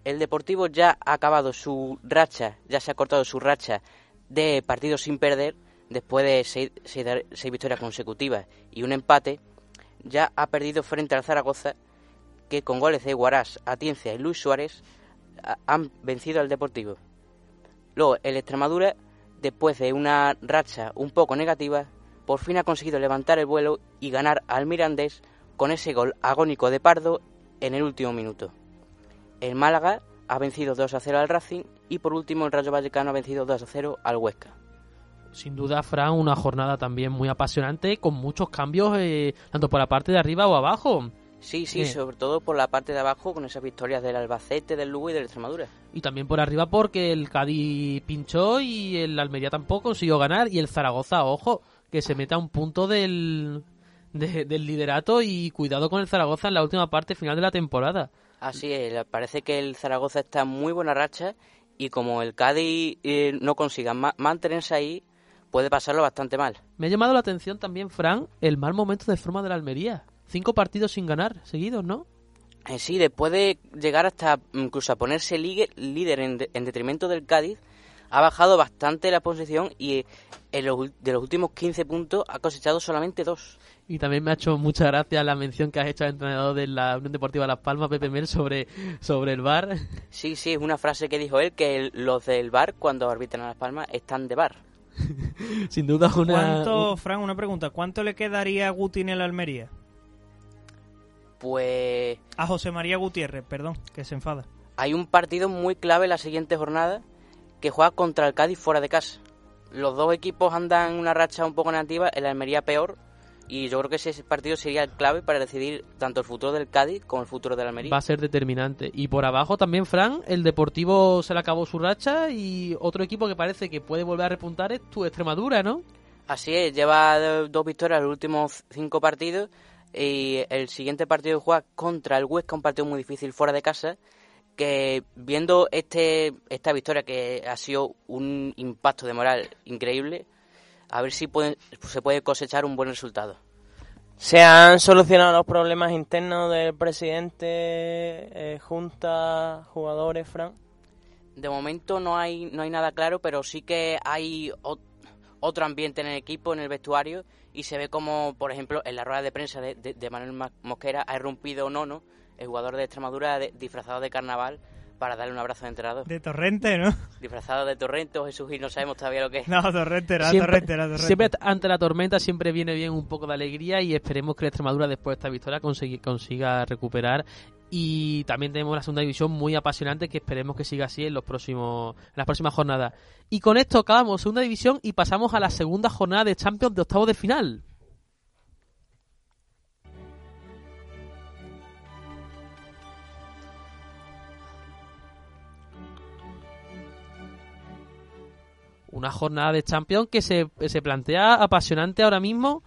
El Deportivo ya ha acabado su racha, ya se ha cortado su racha de partidos sin perder después de seis, victorias consecutivas y un empate. Ya ha perdido frente al Zaragoza, que con goles de Guarás, Atienza y Luis Suárez han vencido al Deportivo. Luego, el Extremadura, después de una racha un poco negativa, por fin ha conseguido levantar el vuelo y ganar al Mirandés con ese gol agónico de Pardo en el último minuto. El Málaga ha vencido 2 a 0 al Racing y por último el Rayo Vallecano ha vencido 2 a 0 al Huesca. Sin duda, Fran, una jornada también muy apasionante, con muchos cambios, eh, tanto por la parte de arriba o abajo. Sí, sí, Eh. sobre todo por la parte de abajo con esas victorias del Albacete, del Lugo y del Extremadura. Y también por arriba porque el Cádiz pinchó y el Almería tampoco consiguió ganar. Y el Zaragoza, ojo, que se meta a un punto del, de- del liderato y cuidado con el Zaragoza en la última parte final de la temporada. Así es, parece que el Zaragoza está en muy buena racha y como el Cádiz eh, no consiga ma- mantenerse ahí, puede pasarlo bastante mal. Me ha llamado la atención también, Fran, el mal momento de forma del Almería. Cinco partidos sin ganar seguidos, ¿no? Eh, sí, después de llegar hasta incluso a ponerse líder en, de- en detrimento del Cádiz, ha bajado bastante la posición y eh, en los de los últimos 15 puntos ha cosechado solamente dos. Y también me ha hecho mucha gracia la mención que has hecho al entrenador de la Unión Deportiva Las Palmas, Pepe Mel, sobre, sobre el bar. Sí, sí, es una frase que dijo él, que el- los del bar, cuando arbitran a Las Palmas, están de bar. Sin duda una... ¿Cuánto, Fran, una pregunta, ¿cuánto le quedaría a Guti en el Almería? Pues A José María Gutiérrez, perdón, que se enfada. hay un partido muy clave la siguiente jornada que juega contra el Cádiz fuera de casa. Los dos equipos andan en una racha un poco negativa, el Almería peor, y yo creo que ese partido sería el clave para decidir tanto el futuro del Cádiz como el futuro del Almería. va a ser determinante. Y por abajo también, Fran, el Deportivo se le acabó su racha y otro equipo que parece que puede volver a repuntar es tu Extremadura, ¿no? Así es, lleva dos victorias en los últimos cinco partidos y el siguiente partido juega contra el Huesca, un partido muy difícil fuera de casa, que viendo este esta victoria que ha sido un impacto de moral increíble, a ver si pueden- se puede cosechar un buen resultado. ¿Se han solucionado los problemas internos del presidente, eh, junta, jugadores, Fran? De momento no hay no hay nada claro, pero sí que hay ot- otro ambiente en el equipo, en el vestuario, y se ve como, por ejemplo, en la rueda de prensa de, de- de Manuel Ma- Mosquera ha irrumpido Nono, el jugador de Extremadura, de- disfrazado de carnaval, para darle un abrazo de entrenador. De Torrente, ¿no? Disfrazado de Torrente o Jesús y no sabemos todavía lo que es. No, Torrente, era siempre, Torrente, era Torrente. siempre ante la tormenta siempre viene bien un poco de alegría y esperemos que la Extremadura después de esta victoria consiga, consiga recuperar. Y también tenemos la segunda división muy apasionante que esperemos que siga así en los próximos en las próximas jornadas. Y con esto acabamos segunda división y pasamos a la segunda jornada de Champions de octavos de final. Una jornada de Champions que se, se plantea apasionante ahora mismo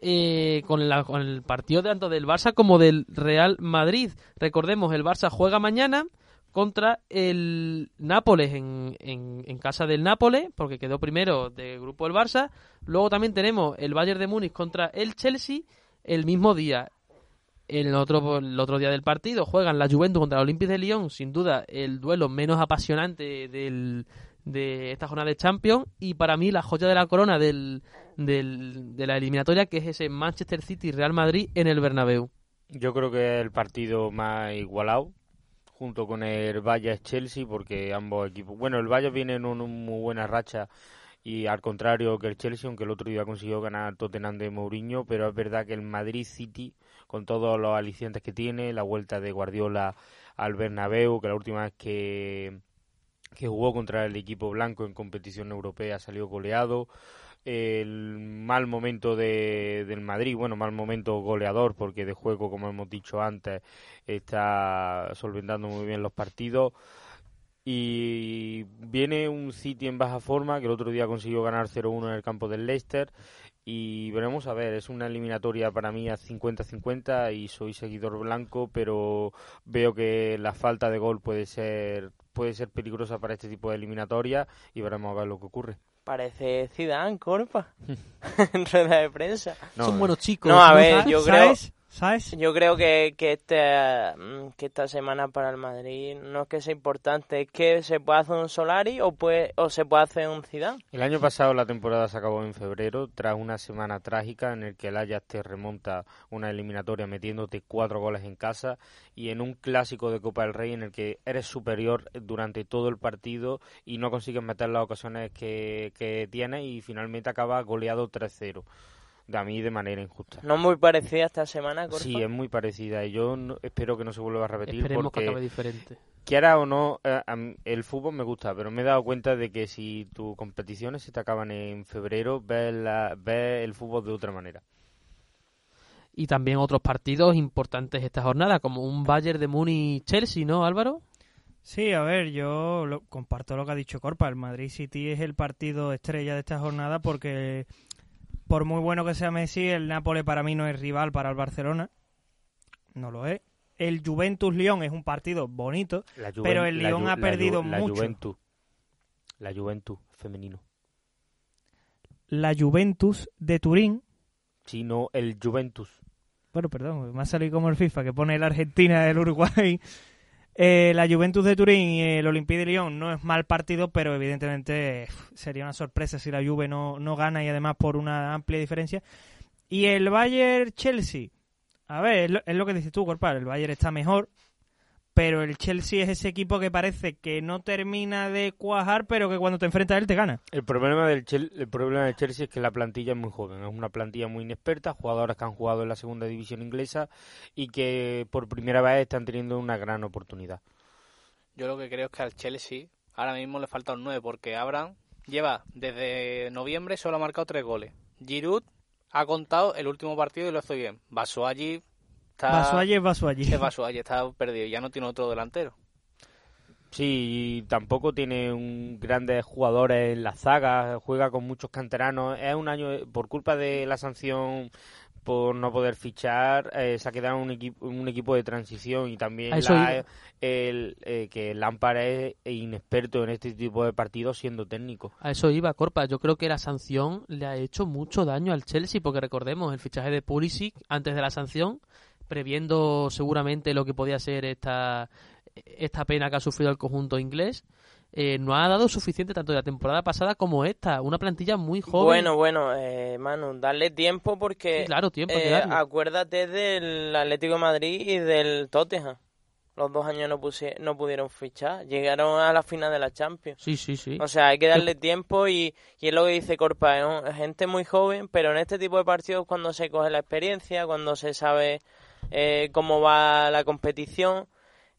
eh, con, la- con el partido tanto del Barça como del Real Madrid. Recordemos, el Barça juega mañana contra el Nápoles en, en, casa del Nápoles, porque quedó primero del grupo del Barça. Luego también tenemos el Bayern de Múnich contra el Chelsea el mismo día. El otro, el otro día del partido juegan la Juventus contra el Olympique de Lyon, sin duda el duelo menos apasionante del, de esta jornada de Champions y para mí la joya de la corona del, del- de la eliminatoria que es ese Manchester City Real Madrid en el Bernabéu. Yo creo que es el partido más igualado, junto con el Bayern Chelsea, porque ambos equipos. Bueno, el Bayern viene en una muy buena racha y al contrario que el Chelsea, aunque el otro día consiguió ganar Tottenham de Mourinho, pero es verdad que el Madrid City, con todos los alicientes que tiene, la vuelta de Guardiola al Bernabéu, que la última vez que, que jugó contra el equipo blanco en competición europea salió goleado el mal momento de, del Madrid, bueno, mal momento goleador, porque de juego, como hemos dicho antes, está solventando muy bien los partidos. Y viene un City en baja forma, que el otro día consiguió ganar 0-1 en el campo del Leicester. Y veremos a ver, es una eliminatoria para mí a 50-50 y soy seguidor blanco, pero veo que la falta de gol puede ser puede ser peligrosa para este tipo de eliminatoria y veremos a ver lo que ocurre. Parece Zidane, Corpa. en rueda de prensa. No, Son eh, buenos chicos. No, a ver, yo creo, ¿Sabes? ¿Sabes? yo creo que, que, este, mm, que esta semana para el Madrid no es que sea importante, es que se puede hacer un Solari o, puede, o se puede hacer un Zidane. El año pasado la temporada se acabó en febrero tras una semana trágica en el que el Ajax te remonta una eliminatoria metiéndote cuatro goles en casa y en un clásico de Copa del Rey en el que eres superior durante todo el partido y no consigues meter las ocasiones que, que tienes y finalmente acaba goleado 3-0. De a mí de manera injusta. No muy parecida esta semana, Corpa. Sí, es muy parecida y yo no- espero que no se vuelva a repetir Esperemos que acabe diferente. quiera o no, eh, el fútbol me gusta, pero me he dado cuenta de que si tus competiciones se te acaban en febrero, ves, la- ves el fútbol de otra manera. Y también otros partidos importantes esta jornada, como un Bayern de Múnich-Chelsea, ¿no, Álvaro? Sí, a ver, yo lo- comparto lo que ha dicho Corpa. El Madrid City es el partido estrella de esta jornada porque, por muy bueno que sea Messi, el Nápoles para mí no es rival para el Barcelona. No lo es. El Juventus-Lyon es un partido bonito. Juven- Pero el Lyon ha perdido Ju- la mucho. Juventus. La Juventus femenino. La Juventus de Turín. Sí, no, el Juventus. Bueno, perdón, me ha salido como el FIFA, que pone la Argentina, el Uruguay. Eh, la Juventus de Turín y el Olympique de Lyon no es mal partido, pero evidentemente sería una sorpresa si la Juve no, no gana y además por una amplia diferencia. Y el Bayern Chelsea, a ver, es lo, es lo que dices tú, Corpal, el Bayern está mejor, pero el Chelsea es ese equipo que parece que no termina de cuajar, pero que cuando te enfrentas a él te gana. El problema del Chel- el problema del Chelsea es que la plantilla es muy joven, es una plantilla muy inexperta, jugadores que han jugado en la segunda división inglesa y que por primera vez están teniendo una gran oportunidad. Yo lo que creo es que al Chelsea ahora mismo le falta un 9 porque Abraham lleva desde noviembre solo ha marcado tres goles. Giroud ha contado el último partido y lo hizo bien. Batshuayi está Basualle es Basualle. es Batshuayi, está perdido, ya no tiene otro delantero. Sí, y tampoco tiene un grandes jugadores en la zaga, juega con muchos canteranos. Es un año, por culpa de la sanción por no poder fichar, eh, se ha quedado un equipo, un equipo de transición y también la- el, eh, que Lampard es inexperto en este tipo de partidos siendo técnico. A eso iba, Corpa. Yo creo que la sanción le ha hecho mucho daño al Chelsea, porque recordemos el fichaje de Pulisic antes de la sanción, previendo seguramente lo que podía ser esta, esta pena que ha sufrido el conjunto inglés. eh, no ha dado suficiente tanto de la temporada pasada como esta. Una plantilla muy joven. Bueno, bueno, eh, Manu, darle tiempo porque Sí, claro, tiempo eh, acuérdate del Atlético de Madrid y del Tottenham. Los dos años no, no pudieron fichar. Llegaron a la final de la Champions. Sí, sí, sí. O sea, hay que darle tiempo y, y es lo que dice Corpa, es gente muy joven, pero en este tipo de partidos cuando se coge la experiencia, cuando se sabe eh, cómo va la competición,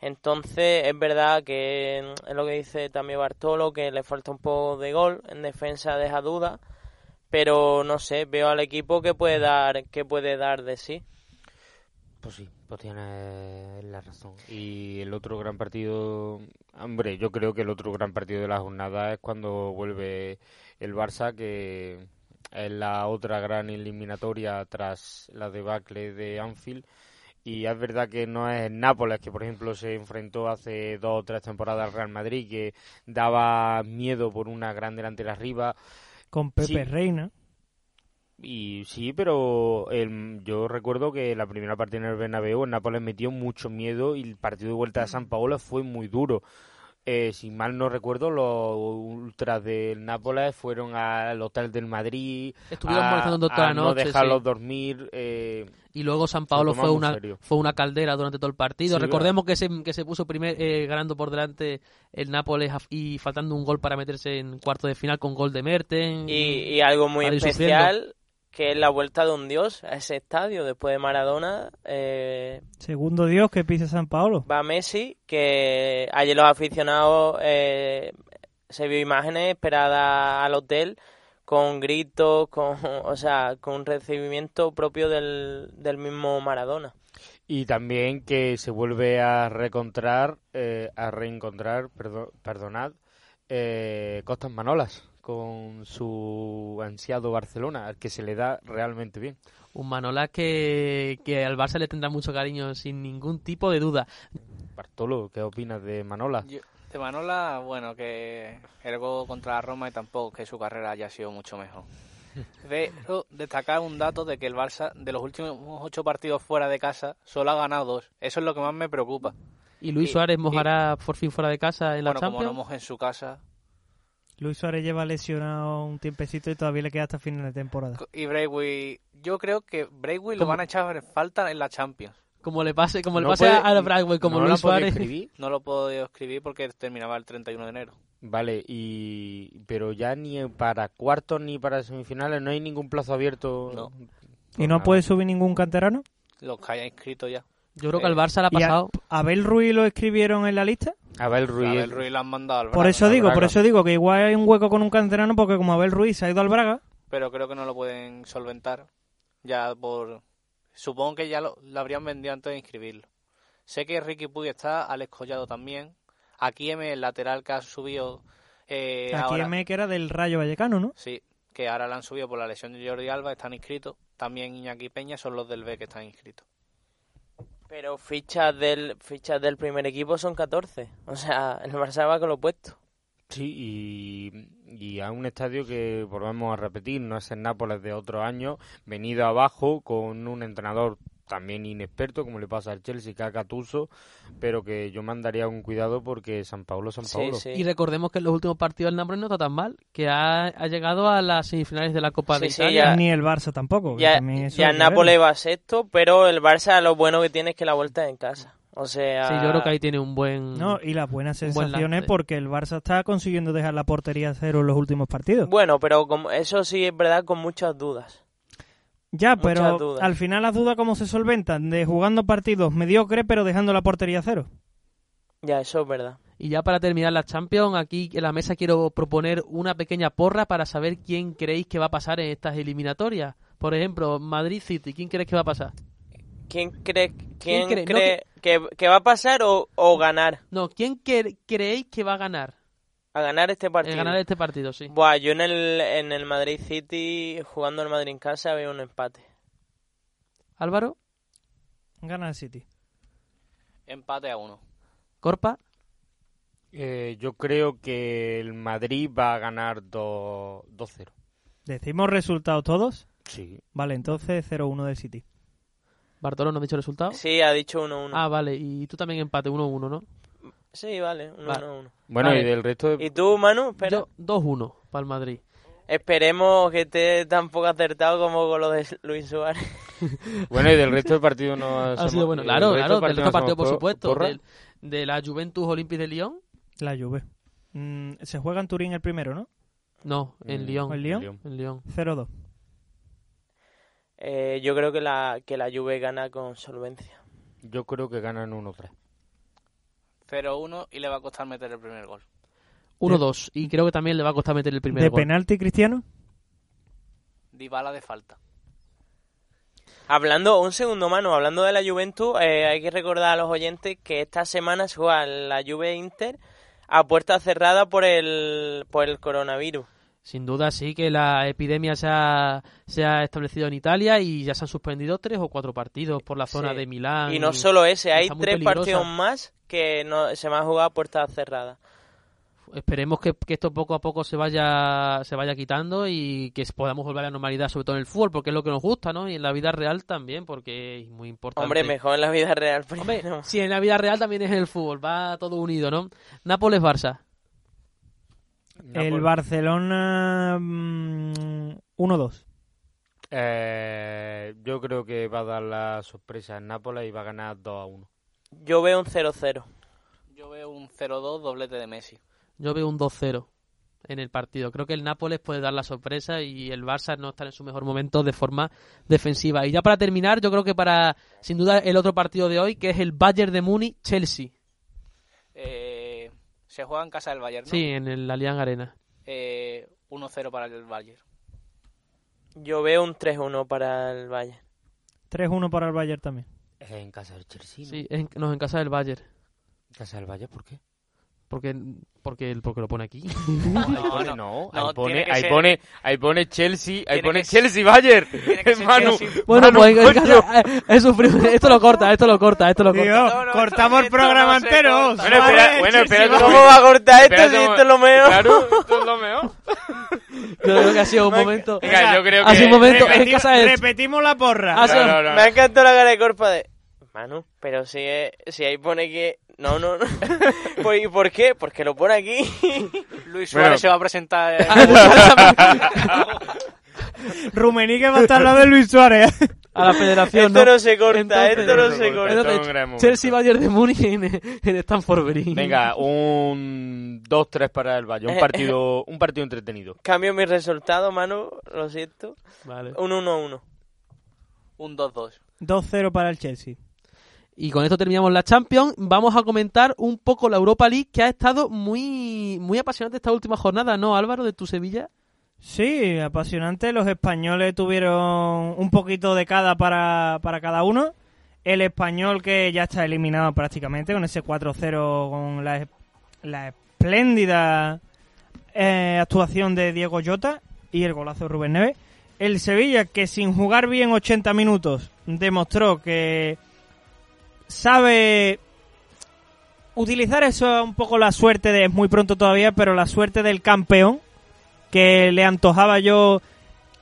entonces es verdad que mm, es lo que dice también Bartolo, que le falta un poco de gol, en defensa deja dudas, pero no sé, veo al equipo que puede dar, que puede dar de sí. Pues sí, pues tienes la razón. Y el otro gran partido, hombre, yo creo que el otro gran partido de la jornada es cuando vuelve el Barça, que es la otra gran eliminatoria tras la debacle de Anfield. Y es verdad que no es Nápoles, que por ejemplo se enfrentó hace dos o tres temporadas al Real Madrid, que daba miedo por una gran delantera arriba. Con Pepe Sí. Reina. Y sí, pero el- yo recuerdo que la primera partida en el Bernabéu, el Nápoles metió mucho miedo y el partido de vuelta de San Paolo fue muy duro. Eh, si mal no recuerdo, los ultras del Nápoles fueron al hotel del Madrid Estuvieron a, molestando toda a la no noche, dejarlos sí. dormir. eh, Y luego San Paolo Lo fue una, serio. fue una caldera durante todo el partido. Sí, Recordemos que se, que se puso primer, eh, ganando por delante el Nápoles a- y faltando un gol para meterse en cuarto de final con gol de Merten. Y, y algo muy especial, que es la vuelta de un dios a ese estadio después de Maradona. eh, Segundo Dios que pisa San Paolo. va Messi, que ayer los aficionados eh, se vio imágenes esperadas al hotel con gritos, con, o sea, con un recibimiento propio del, del mismo Maradona. Y también que se vuelve a reencontrar, eh, a reencontrar, perdo- perdonad, eh, Costas Manolas con su ansiado Barcelona, al que se le da realmente bien. Un Manolas que, que al Barça le tendrá mucho cariño sin ningún tipo de duda. Bartolo, ¿qué opinas de Manolas? Yo- de Manola, bueno, que el gol contra la Roma y tampoco que su carrera haya sido mucho mejor. Pero destacar un dato de que el Barça, de los últimos ocho partidos fuera de casa, solo ha ganado dos. Eso es lo que más me preocupa. Y Luis Y- Suárez y- mojará por fin fuera de casa en la Bueno, como Champions. no moje en su casa. Luis Suárez lleva lesionado un tiempecito y todavía le queda hasta final de temporada. Y Braithwaite, yo creo que Braithwaite lo van a echar en falta en la Champions. Como le pase, como le pase puede- a Bragway, como ¿no la Luis Suárez. escribir? No lo podido escribir porque terminaba el 31 de enero. Vale, y pero ya ni para cuartos ni para semifinales no hay ningún plazo abierto. No. ¿Y no Pues puede subir ningún canterano? Los que haya inscrito ya. Yo creo que Eh, al Barça le ha ¿Y a pasado. Abel Ruiz lo escribieron en la lista? Abel Ruiz. Abel Ruiz lo han mandado al Por Braga, eso al digo, por eso digo que igual hay un hueco con un canterano porque como Abel Ruiz se ha ido al Braga, pero creo que no lo pueden solventar. Ya por. Supongo que ya lo, lo habrían vendido antes de inscribirlo. Sé que Ricky Puy está, Alex Collado también. Aquí M, el lateral que ha subido. Eh, aquí ahora, M que era del Rayo Vallecano, ¿no? Sí, que ahora la han subido por la lesión de Jordi Alba, están inscritos. También Iñaki Peña son los del B que están inscritos. Pero fichas del, fichas del primer equipo son 14. O sea, el Barça va con lo puesto. Sí, y, y a un estadio que volvemos a repetir, no es el Nápoles de otro año, venido abajo con un entrenador también inexperto, como le pasa al Chelsea, que a Gattuso, pero que yo mandaría un cuidado porque San Paulo, San Sí, Paulo. sí. Y recordemos que en los últimos partidos el Nápoles no está tan mal, que ha, ha llegado a las semifinales de la Copa de Sí, sí, Italia. ya- Ni el Barça tampoco. Ya, ya que Nápoles va sexto, pero el Barça lo bueno que tiene es que la vuelta es en casa. O sea, Sí, yo creo que ahí tiene un buen... No, y las buenas buen sensaciones porque el Barça está consiguiendo dejar la portería a cero en los últimos partidos. Bueno, pero como- eso sí es verdad con muchas dudas. Ya, pero al final las dudas cómo se solventan, de jugando partidos mediocres pero dejando la portería a cero. Ya, eso es verdad. Y ya para terminar la Champions, aquí en la mesa quiero proponer una pequeña porra para saber quién creéis que va a pasar en estas eliminatorias. Por ejemplo, Madrid City, ¿quién creéis que va a pasar? ¿Quién cree, quién cree? No que, que va a pasar o, o ganar? No, ¿quién cre- creéis que va a ganar? A ganar este En partido. ganar este partido, sí. Buah, yo en el, en el Madrid City, jugando el Madrid en casa, veo un empate. Álvaro, Gana el City. Empate a uno. Corpa, Eh, yo creo que el Madrid va a ganar 2 2-0. ¿Decimos resultados todos? Sí. Vale, entonces 0-1 del City. Bartolo, ¿no ha dicho el resultado? Sí, ha dicho 1-1. Ah, vale, y tú también empate 1-1, ¿no? Sí, vale, 1-1. Vale. Bueno, Vale. y del resto de... ¿Y tú, Manu? Espera. Yo 2-1 para el Madrid. Esperemos que esté tan poco acertado como con lo de Luis Suárez. Bueno, y del resto del partido no Ha sido bueno, y claro, del claro, resto del partido, por supuesto. del- de la Juventus Olympique de Lyon. La Juve. Mm, se juega en Turín el primero, ¿no? No, en Mm, Lyon. ¿El Lyon? Lyon. En Lyon. 0-2. Eh, yo creo que la, que la Juve gana con solvencia. Yo creo que ganan 1-3. 0-1 y le va a costar meter el primer gol. 1-2. Y creo que también le va a costar meter el primer ¿De gol. penalti cristiano? Dybala de falta. Hablando, un segundo, Manu, hablando de la Juventus, eh, hay que recordar a los oyentes que esta semana se juega la Juve Inter a puerta cerrada por el, por el coronavirus. Sin duda sí que la epidemia se ha, se ha establecido en Italia y ya se han suspendido tres o cuatro partidos por la zona Sí. de Milán. Y no solo ese, hay tres peligrosa. partidos más que no, se van a jugar a puertas cerradas. esperemos que, que esto poco a poco se vaya se vaya quitando y que podamos volver a la normalidad, sobre todo en el fútbol, porque es lo que nos gusta, ¿no? Y en la vida real también, porque es muy importante. Hombre, mejor en la vida real Hombre, primero. sí, en la vida real también es en el fútbol, va todo unido, ¿no? Nápoles-Barça. El Barcelona mm, 1-2. Eh, yo creo que va a dar la sorpresa en Nápoles y va a ganar 2 a 1. Yo veo un 0-0. Yo veo un 0-2 doblete de Messi. Yo veo un 2-0 en el partido. Creo que el Nápoles puede dar la sorpresa y el Barça no está en su mejor momento de forma defensiva. Y ya para terminar, yo creo que para, sin duda, el otro partido de hoy, que es el Bayern de Múnich-Chelsea. Se juega en casa del Bayern, ¿no? Sí, en el Allianz Arena. Eh, 1-0 para el Bayern. Yo veo un 3-1 para el Valle. 3-1 para el Bayern también. Es en casa del Chelsea, ¿no? Sí, en, no, en casa del Bayern. ¿En casa del Valle? ¿Por qué? Porque, porque, porque lo pone aquí. no, no, no, ahí pone, ahí ser- pone, ahí pone Chelsea, ahí pone Chelsea Bayern. Manu, Chelsea. bueno, Manu, pues coño. eh, esto lo corta, esto lo corta, esto lo corta. No, cortamos el programa entero. Bueno, espera, bueno, espera ¿Cómo va a cortar esto si esto es lo mejor? Claro, esto es lo mejor. Yo creo que ha sido un momento. Venga, yo creo Ha sido un momento- Repetimos la porra. Me ha encantado la cara de Corpa de... Manu, pero si, es- si ahí pone que... No, no, no. Pues, ¿Y por qué? Porque lo pone aquí. Luis Bueno. Suárez se va a presentar. eh, Rumenique va a estar al lado de Luis Suárez. a la federación, Esto ¿no? no se corta, Entonces- esto no se Esto corta. no Entonces. Chelsea Bayern de Múnich en, en Stamford Bridge. Venga, un 2-3 para el Valle, un partido, un partido entretenido. Cambio mi resultado, Manu, lo siento. Vale. Un 1-1. un 2-2. 2-0 para el Chelsea. Y con esto terminamos la Champions. Vamos a comentar un poco la Europa League, que ha estado muy, muy apasionante esta última jornada, ¿no, Álvaro, de tu Sevilla? Sí, apasionante. Los españoles tuvieron un poquito de cada para, para cada uno. El español que ya está eliminado prácticamente con ese 4-0 con la, la espléndida eh, actuación de Diego Jota y el golazo de Rubén Neves. El Sevilla que sin jugar bien 80 minutos demostró que sabe utilizar eso un poco la suerte de es muy pronto todavía, pero la suerte del campeón que le antojaba yo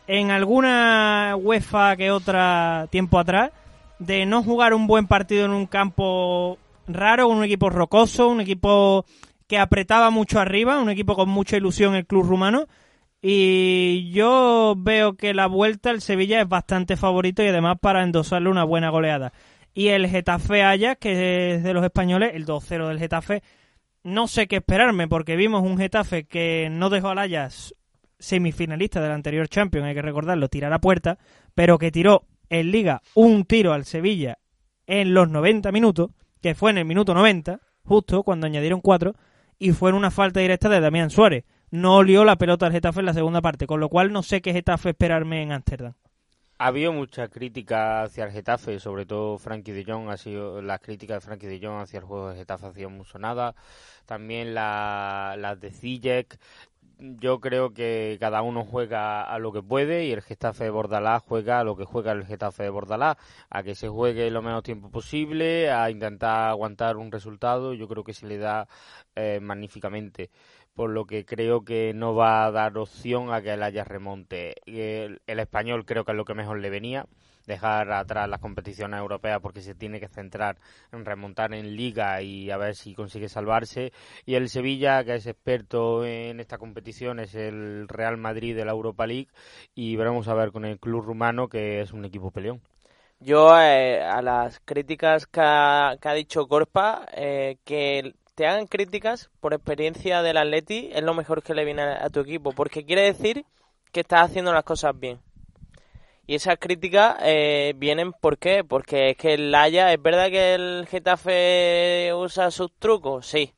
en alguna UEFA que otra tiempo atrás de no jugar un buen partido en un campo raro, un equipo rocoso, un equipo que apretaba mucho arriba, un equipo con mucha ilusión el club rumano y yo veo que la vuelta el Sevilla es bastante favorito y además para endosarle una buena goleada. Y el Getafe Ajax, que es de los españoles, el 2-0 del Getafe, no sé qué esperarme porque vimos un Getafe que no dejó al Ajax semifinalista del anterior Champions, hay que recordarlo, tirar a puerta, pero que tiró en Liga un tiro al Sevilla en los 90 minutos, que fue en el minuto 90, justo cuando añadieron cuatro, y fue en una falta directa de Damián Suárez. No olió la pelota al Getafe en la segunda parte, con lo cual no sé qué Getafe esperarme en Ámsterdam. Ha habido mucha crítica hacia el Getafe, sobre todo Frankie de Jong, ha sido las críticas de Frankie de Jong hacia el juego de Getafe ha sido muy sonada. También la- las de Zijek. Yo creo que cada uno juega a lo que puede y el Getafe de Bordalás juega a lo que juega el Getafe de Bordalás, a que se juegue lo menos tiempo posible, a intentar aguantar un resultado. Yo creo que se le da eh, magníficamente por lo que creo que no va a dar opción a que el Ajax remonte. El, el español creo que es lo que mejor le venía, dejar atrás las competiciones europeas porque se tiene que centrar en remontar en liga y a ver si consigue salvarse. Y el Sevilla, que es experto en esta competición, es el Real Madrid de la Europa League y veremos a ver con el club rumano que es un equipo peleón. Yo, eh, a las críticas que ha, que ha dicho Corpa, eh, que te hagan críticas por experiencia del Atleti es lo mejor que le viene a, tu equipo, porque quiere decir que estás haciendo las cosas bien. Y esas críticas eh, vienen, ¿por qué? Porque es que el Haya, es verdad que el Getafe usa sus trucos, sí,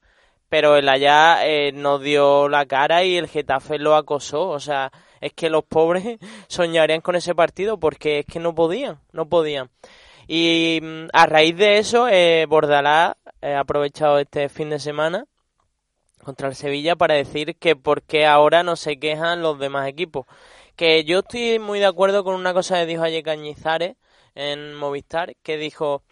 pero el Haya eh, nos dio la cara y el Getafe lo acosó, o sea, es que los pobres soñarían con ese partido porque es que no podían, no podían. Y mm, a raíz de eso, eh, Bordalás eh, ha aprovechado este fin de semana contra el Sevilla para decir que por qué ahora no se quejan los demás equipos. Que yo estoy muy de acuerdo con una cosa que dijo ayer Cañizares en Movistar, que dijo,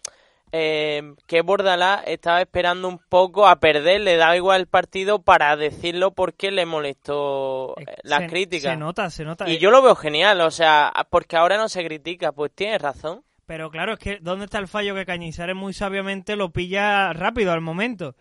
eh, que Bordalás estaba esperando un poco a perder, le daba igual el partido para decirlo porque le molestó eh, las Se- críticas. Se nota, se nota. Y Eh, yo lo veo genial, o sea, porque ahora no se critica, pues tienes razón. Pero claro, es que ¿dónde está el fallo que Cañizares muy sabiamente lo pilla rápido al momento?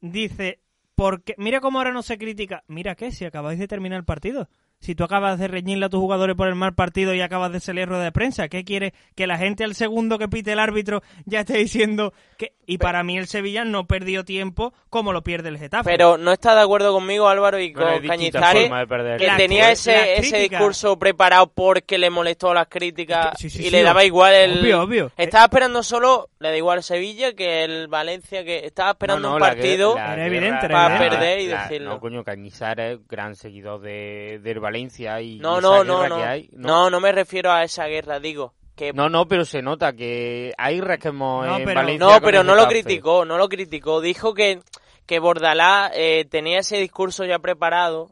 Dice, porque mira cómo ahora no se critica. Mira qué, si acabáis de terminar el partido. Si tú acabas de reñirle a tus jugadores por el mal partido y acabas de salir rueda de prensa, ¿qué quiere? Que la gente al segundo que pite el árbitro ya esté diciendo que... Y para mí el Sevilla no perdió tiempo como lo pierde el Getafe. Pero no está de acuerdo conmigo Álvaro y con distintas Cañizares, que tenía ese, ese discurso preparado porque le molestó las críticas Sí, sí, y sí, le daba igual el... obvio, obvio. Estaba esperando solo, le da igual el Sevilla que el Valencia, que estaba esperando No, no, un partido... la Era evidente, era para evidente. perder y la- decirlo. No, coño, Cañizares, gran seguidor de, del Valencia y No, esa no, no, guerra no. que hay. no, no me refiero a esa guerra, digo. Que No, no, pero se nota que hay resquemos No, en pero- Valencia. No, pero no lo criticó, no lo criticó. Dijo que, que Bordalás eh, tenía ese discurso ya preparado,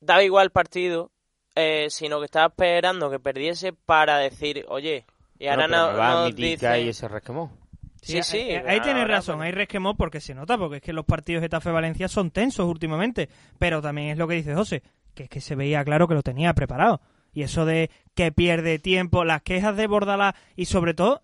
daba igual el partido, eh, sino que estaba esperando que perdiese para decir, oye, y ahora No, pero no, me va a nos admitir dice... que hay ese resquemón. Sí, sí. eh, Ahí tienes razón, hay resquemor porque se nota, porque es que los partidos Getafe-Valencia son tensos últimamente. Pero también es lo que dice José, que es que se veía claro que lo tenía preparado. Y eso de que pierde tiempo, las quejas de Bordalás y sobre todo,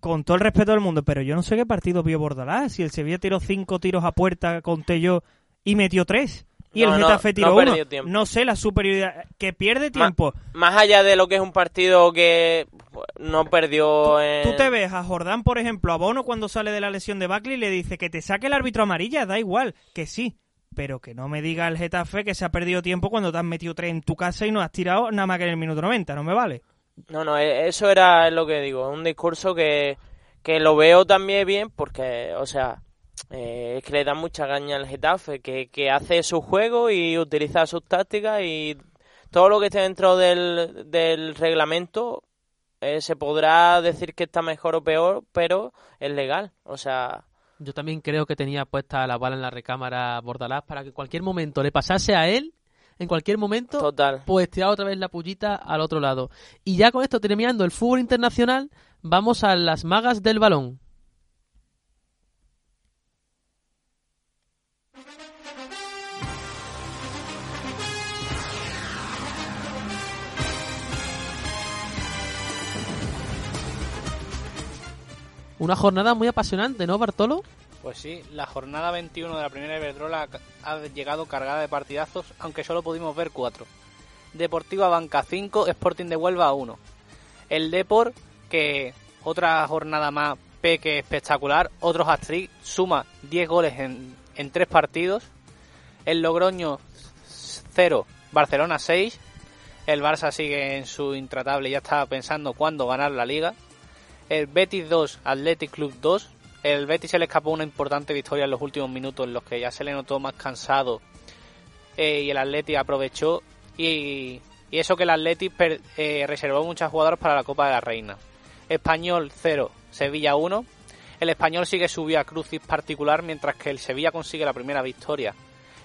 con todo el respeto del mundo, pero yo no sé qué partido vio Bordalás. Si el Sevilla tiró cinco tiros a puerta, conté yo, y metió tres. Y No, el no, Getafe no tiró uno. perdió tiempo. No sé la superioridad. Que pierde tiempo. Más allá de lo que es un partido que no perdió en... Tú te ves a Jordán, por ejemplo, a Bono cuando sale de la lesión de Buckley y le dice que te saque el árbitro amarilla, da igual, que sí. Pero que no me diga el Getafe que se ha perdido tiempo cuando te has metido tres en tu casa y no has tirado nada más que en el minuto 90, no me vale. No, no, e- eso era lo que digo, un discurso que, que lo veo también bien porque, o sea, eh, es que le da mucha caña al Getafe, que, que hace su juego y utiliza sus tácticas y todo lo que esté dentro del, del reglamento eh, se podrá decir que está mejor o peor, pero es legal, o sea, Yo también creo que tenía puesta la bala en la recámara Bordalás para que en cualquier momento le pasase a él, en cualquier momento, total. pues tirar otra vez la pullita al otro lado. Y ya con esto terminando el fútbol internacional, vamos a las magas del balón. Una jornada muy apasionante, ¿no, Bartolo? Pues sí, la jornada 21 de la primera Iberdrola ha llegado cargada de partidazos, aunque solo pudimos ver cuatro. Deportiva Banca 5, Sporting de Huelva 1. El Depor, que otra jornada más peque espectacular, otros hat-trick, suma 10 goles en, en 3 partidos. El Logroño 0, Barcelona 6. El Barça sigue en su intratable, ya está pensando cuándo ganar la liga. El Betis 2, Athletic Club 2. El Betis se le escapó una importante victoria en los últimos minutos, en los que ya se le notó más cansado. eh, y el Athletic aprovechó. Y, y eso que el Athletic eh, reservó muchas jugadoras para la Copa de la Reina. Español 0, Sevilla 1. El Español sigue su vía crucis particular, mientras que el Sevilla consigue la primera victoria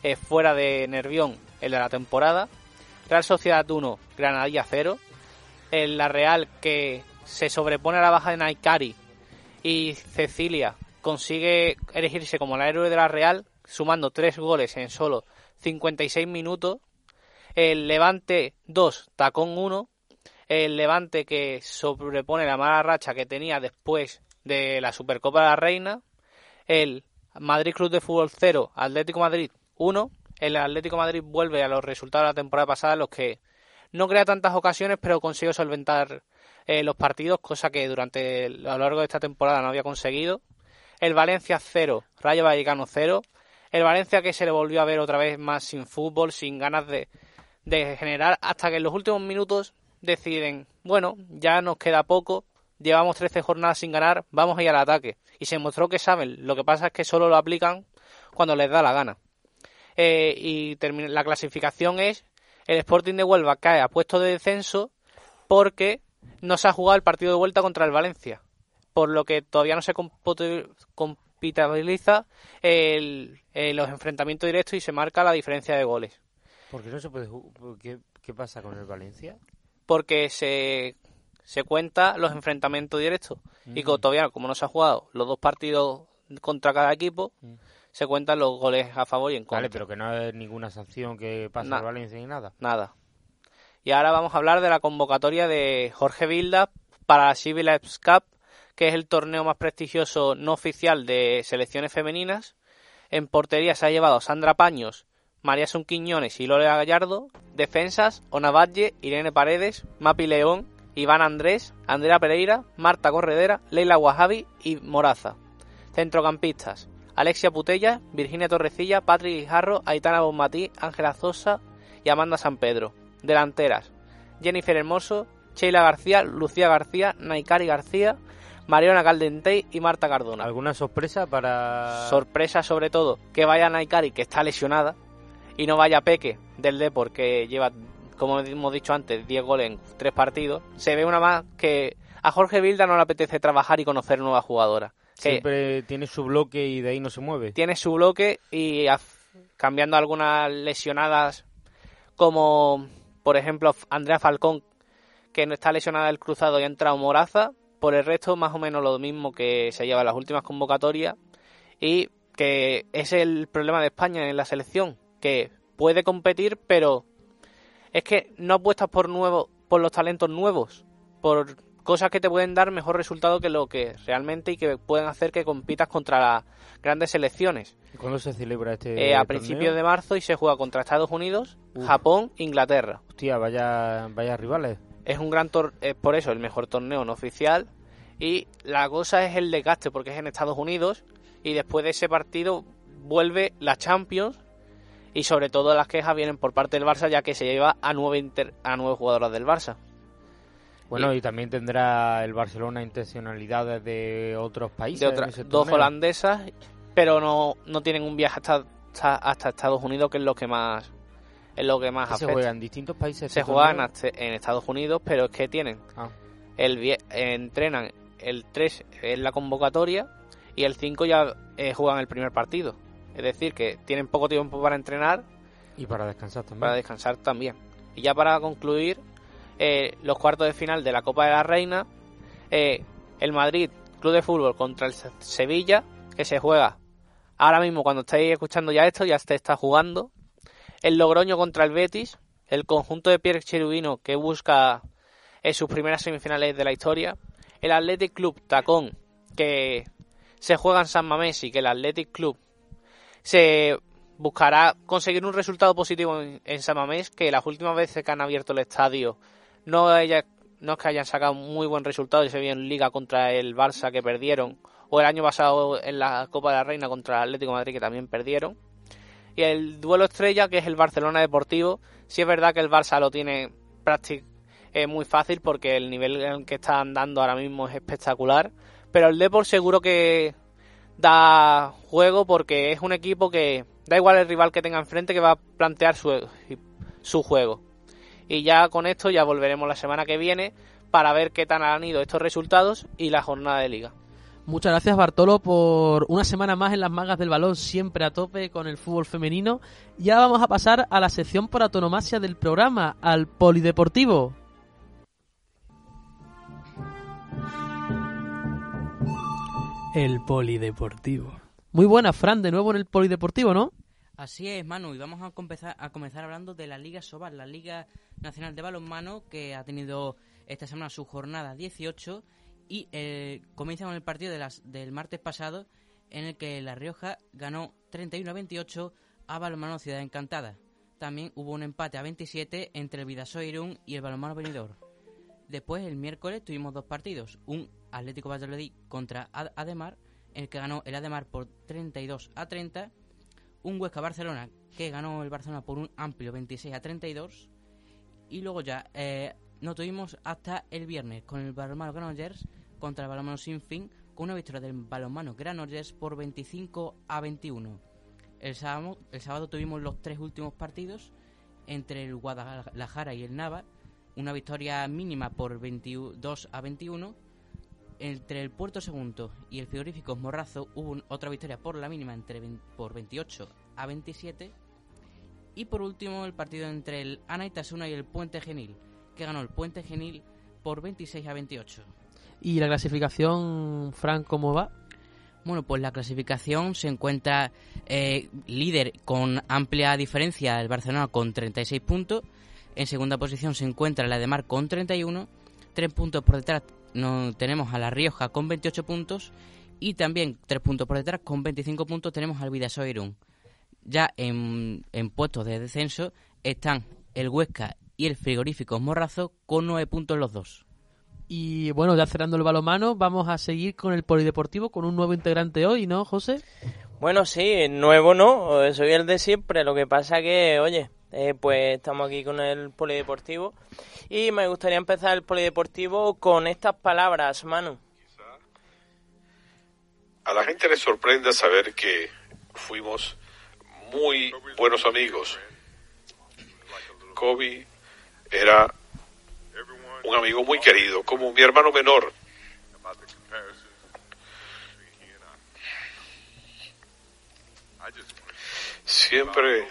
eh, fuera de Nervión, el de la temporada. Real Sociedad 1, Granadilla 0. El La Real que se sobrepone a la baja de Naikari y Cecilia consigue elegirse como la héroe de la Real, sumando tres goles en solo 56 minutos. El Levante 2, Tacón 1. El Levante que sobrepone la mala racha que tenía después de la Supercopa de la Reina. El Madrid Club de Fútbol 0, Atlético Madrid 1. El Atlético Madrid vuelve a los resultados de la temporada pasada, en los que no crea tantas ocasiones, pero consigue solventar eh, los partidos, cosa que durante a lo largo de esta temporada no había conseguido. El Valencia 0, Rayo Vallecano 0. El Valencia que se le volvió a ver otra vez más sin fútbol, sin ganas de, de generar, hasta que en los últimos minutos deciden, bueno, ya nos queda poco, llevamos 13 jornadas sin ganar, vamos a ir al ataque. Y se mostró que saben, lo que pasa es que solo lo aplican cuando les da la gana. Eh, y la clasificación es el Sporting de Huelva cae a puesto de descenso porque no se ha jugado el partido de vuelta contra el Valencia, por lo que todavía no se compitabiliza el- eh, los enfrentamientos directos y se marca la diferencia de goles. ¿Por qué no se puede ¿Qué, ¿Qué pasa con el Valencia? Porque se, se cuenta los enfrentamientos directos. Y como todavía, como no se ha jugado los dos partidos contra cada equipo, se cuentan los goles a favor y en contra. Vale, pero que no hay ninguna sanción que pase al Valencia ni nada. Nada. Y ahora vamos a hablar de la convocatoria de Jorge Vilda para la Civileps Cup, que es el torneo más prestigioso no oficial de selecciones femeninas. En portería se ha llevado Sandra Paños, María Sun Quiñones y Lola Gallardo. Defensas, Ona Valle, Irene Paredes, Mapi León, Iván Andrés, Andrea Pereira, Marta Corredera, Leila Wahabi y Moraza. Centrocampistas, Alexia Putella, Virginia Torrecilla, Patrick Guijarro, Aitana Bonmatí, Ángela Zosa y Amanda San Pedro. Delanteras, Jennifer Hermoso, Sheila García, Lucía García, Naikari García, Mariona Caldentey y Marta Cardona. ¿Alguna sorpresa para...? Sorpresa sobre todo que vaya Naikari, que está lesionada, y no vaya Peque del Depor, que lleva, como hemos dicho antes, 10 goles en 3 partidos. Se ve una más que a Jorge Vilda no le apetece trabajar y conocer nuevas jugadoras. Siempre tiene su bloque y de ahí no se mueve. tiene su bloque y cambiando algunas lesionadas, como por ejemplo Andrea Falcón, que no está lesionada del cruzado y ha entrado Moraza. Por el resto, más o menos lo mismo que se lleva en las últimas convocatorias. Y que es el problema de España en la selección, que puede competir, pero es que no apuestas por nuevo, por los talentos nuevos, por cosas que te pueden dar mejor resultado que lo que realmente y que pueden hacer que compitas contra las grandes selecciones. ¿Y ¿Cuándo se celebra este Eh, a torneo? principios de marzo y se juega contra Estados Unidos, Uf. Japón, Inglaterra. Hostia, vaya, vaya rivales. Es un gran tor es por eso el mejor torneo no oficial y la cosa es el desgaste porque es en Estados Unidos y después de ese partido vuelve la Champions y sobre todo las quejas vienen por parte del Barça ya que se lleva a nueve inter- a nueve jugadoras del Barça. Bueno, y, también tendrá el Barcelona intencionalidades de otros países. de otras dos torneo. holandesas, pero no, no tienen un viaje hasta, hasta, hasta Estados Unidos que es lo que más es lo que más ¿Que se afecta. juega en distintos países. se este juegan torneo? hasta- en Estados Unidos, pero es que tienen Ah. el entrenan el 3 en la convocatoria y el 5 ya eh, juegan el primer partido. Es decir, que tienen poco tiempo para entrenar, Y para descansar también. para descansar también. Y ya para concluir, eh, los cuartos de final de la Copa de la Reina, eh, el Madrid Club de Fútbol contra el Se- Sevilla, que se juega ahora mismo cuando estáis escuchando ya esto, ya se está jugando. El Logroño contra el Betis, el conjunto de Pierre Cherubino que busca en sus primeras semifinales de la historia. El Athletic Club Tacón, que se juega en San Mamés y que el Athletic Club se buscará conseguir un resultado positivo en, en San Mamés, que las últimas veces que han abierto el estadio no, haya- no es que hayan sacado muy buen resultado y se vio en Liga contra el Barça que perdieron, o el año pasado en la Copa de la Reina contra el Atlético Madrid que también perdieron. Y el duelo estrella, que es el Barcelona Deportivo, sí es verdad que el Barça lo tiene prácticamente muy fácil porque el nivel en el que están dando ahora mismo es espectacular, pero el Depor seguro que da juego porque es un equipo que da igual el rival que tenga enfrente que va a plantear su, su juego. Y ya con esto ya volveremos la semana que viene para ver qué tan han ido estos resultados y la jornada de liga. Muchas gracias Bartolo por una semana más en las mangas del balón, siempre a tope con el fútbol femenino. Y ahora vamos a pasar a la sección por autonomasia del programa, al polideportivo. El polideportivo. Muy buena, Fran, de nuevo en el polideportivo, ¿no? Así es, Manu, y vamos a comenzar, a comenzar hablando de la Liga Sobal, la Liga Nacional de Balonmano, que ha tenido esta semana su jornada 18 y eh, comienza con el partido de las, del martes pasado en el que La Rioja ganó 31 a 28 a Balonmano Ciudad Encantada. También hubo un empate a 27 entre el Vidasoa Irún y el Balonmano Benidorm. Después, el miércoles, tuvimos dos partidos. Un Atlético Valladolid contra Ad- Ademar, en el que ganó el Ademar por 32 a 30. Un Huesca Barcelona, que ganó el Barcelona por un amplio 26 a 32. Y luego ya eh, no tuvimos hasta el viernes con el balonmano Granollers contra el balonmano Sinfín, con una victoria del balonmano Granollers por 25 a 21. El sábado, el sábado tuvimos los tres últimos partidos entre el Guadalajara y el Nava, una victoria mínima por 22 a 21. Entre el Puerto Segundo y el frigorífico Morrazo hubo otra victoria por la mínima entre vein- por 28 a 27. Y por último el partido entre el Anaitasuna y el Puente Genil, que ganó el Puente Genil por 26 a 28. ¿Y la clasificación, Fran, cómo va? Bueno, pues la clasificación se encuentra eh, líder con amplia diferencia el Barcelona con 36 puntos. En segunda posición se encuentra la de Mar con 31. Tres puntos por detrás no, tenemos a La Rioja con 28 puntos. Y también tres puntos por detrás con 25 puntos tenemos al Vidasoa Irún. Ya en, en puestos de descenso están el Huesca y el Frigorífico Morrazo con nueve puntos los dos. Y bueno, ya cerrando el balomano, vamos a seguir con el polideportivo con un nuevo integrante hoy, ¿no, José? Bueno, sí, nuevo no, soy el de siempre. Lo que pasa que, oye, eh, pues estamos aquí con el polideportivo y me gustaría empezar el polideportivo con estas palabras, Manu. A la gente le sorprende saber que fuimos muy buenos amigos. Kobe era un amigo muy querido, como mi hermano menor. Siempre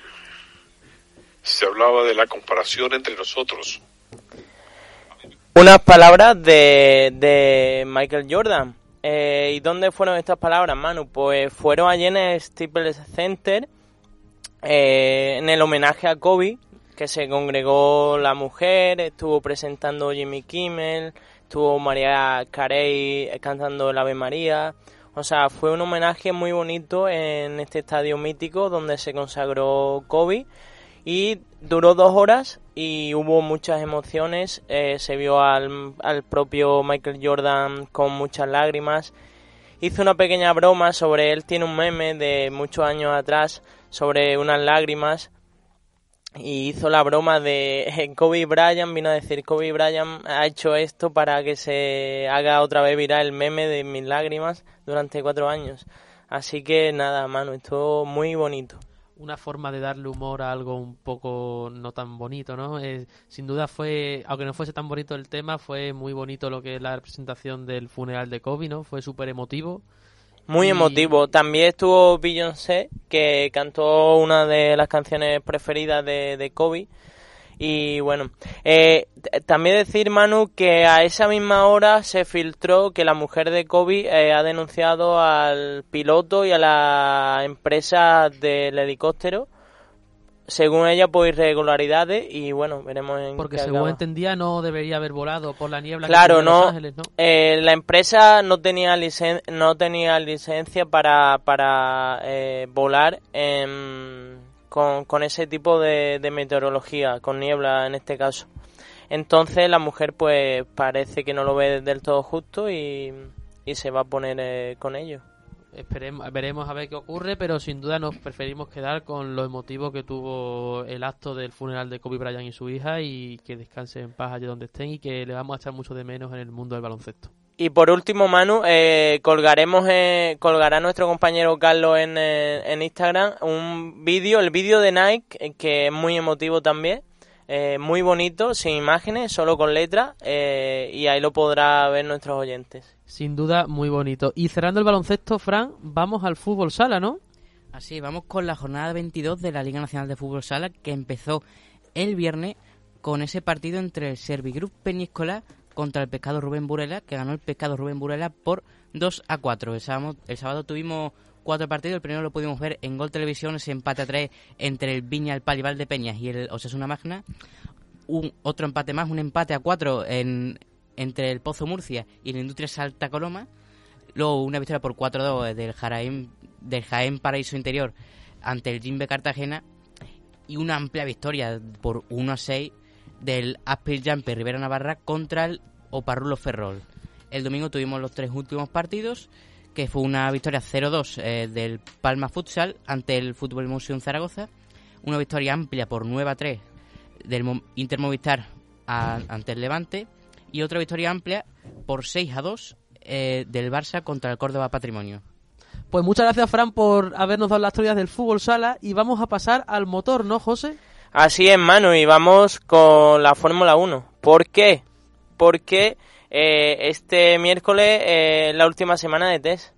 se hablaba de la comparación entre nosotros. Unas palabras de, de Michael Jordan. Eh, ¿Y dónde fueron estas palabras, Manu? Pues fueron allí en el Staples Center, eh, en el homenaje a Kobe, que se congregó la mujer, estuvo presentando Jimmy Kimmel, estuvo María Carey cantando el Ave María. O sea, fue un homenaje muy bonito en este estadio mítico donde se consagró Kobe y duró dos horas y hubo muchas emociones. Eh, se vio al, al propio Michael Jordan con muchas lágrimas. Hizo una pequeña broma sobre él, tiene un meme de muchos años atrás sobre unas lágrimas y hizo la broma de Kobe Bryant, vino a decir Kobe Bryant ha hecho esto para que se haga otra vez viral el meme de mis lágrimas durante cuatro años. Así que nada, mano, estuvo muy bonito. Una forma de darle humor a algo un poco no tan bonito, ¿no? Sin duda fue, aunque no fuese tan bonito el tema, fue muy bonito lo que es la representación del funeral de Kobe, ¿no? Fue súper emotivo. Muy emotivo. También estuvo Beyoncé, que cantó una de las canciones preferidas de, de Kobe. Y bueno, eh, también decir, Manu, que a esa misma hora se filtró que la mujer de Kobe eh, ha denunciado al piloto y a la empresa del helicóptero, según ella, por irregularidades. Y bueno, veremos en Porque qué según acaba. entendía no debería haber volado por la niebla que Claro, Los no. Ángeles, ¿no? Eh, la empresa no tenía licen no tenía licencia para, para eh, volar con, con ese tipo de, de meteorología, con niebla en este caso. Entonces la mujer pues parece que no lo ve del todo justo y, y se va a poner eh, con ello. Esperemos, veremos a ver qué ocurre, pero sin duda nos preferimos quedar con lo emotivo que tuvo el acto del funeral de Kobe Bryant y su hija y que descansen en paz allí donde estén y que le vamos a echar mucho de menos en el mundo del baloncesto. Y por último, Manu, eh, colgaremos, eh, colgará nuestro compañero Carlos en, eh, en Instagram un vídeo, el vídeo de Nike, eh, que es muy emotivo también, eh, muy bonito, sin imágenes, solo con letras, eh, y ahí lo podrá ver nuestros oyentes. Sin duda, muy bonito. Y cerrando el baloncesto, Fran, vamos al fútbol sala, ¿no? Así, vamos con la jornada 22 de la Liga Nacional de Fútbol Sala que empezó el viernes con ese partido entre el Servigroup Peñíscola contra el Pescado Rubén Burela, que ganó el Pescado Rubén Burela por 2 a 4. El sábado, el sábado tuvimos cuatro partidos, el primero lo pudimos ver en Gol Televisión, ese empate a 3 entre el Viña, el Palival de Peñas y el Osasuna Magna. Un, otro empate más, un empate a 4 en, entre el Pozo Murcia y la Industria Salta Coloma. Luego una victoria por 4-2 del Jaén, del Jaén Paraíso Interior ante el Jimbe Cartagena y una amplia victoria por 1-6 del Aspil Jumper Rivera Navarra contra el Oparrulo Ferrol. El domingo tuvimos los tres últimos partidos, que fue una victoria 0-2 eh, del Palma Futsal ante el Fútbol Museum Zaragoza, una victoria amplia por 9-3 del Inter Movistar a- ante el Levante y otra victoria amplia por 6-2 eh, del Barça contra el Córdoba Patrimonio. Pues muchas gracias, Fran, por habernos dado las historias del fútbol sala y vamos a pasar al motor, ¿no, José? Así es, Manu, y vamos con la Fórmula 1. ¿Por qué? Porque eh, este miércoles es la última semana de test.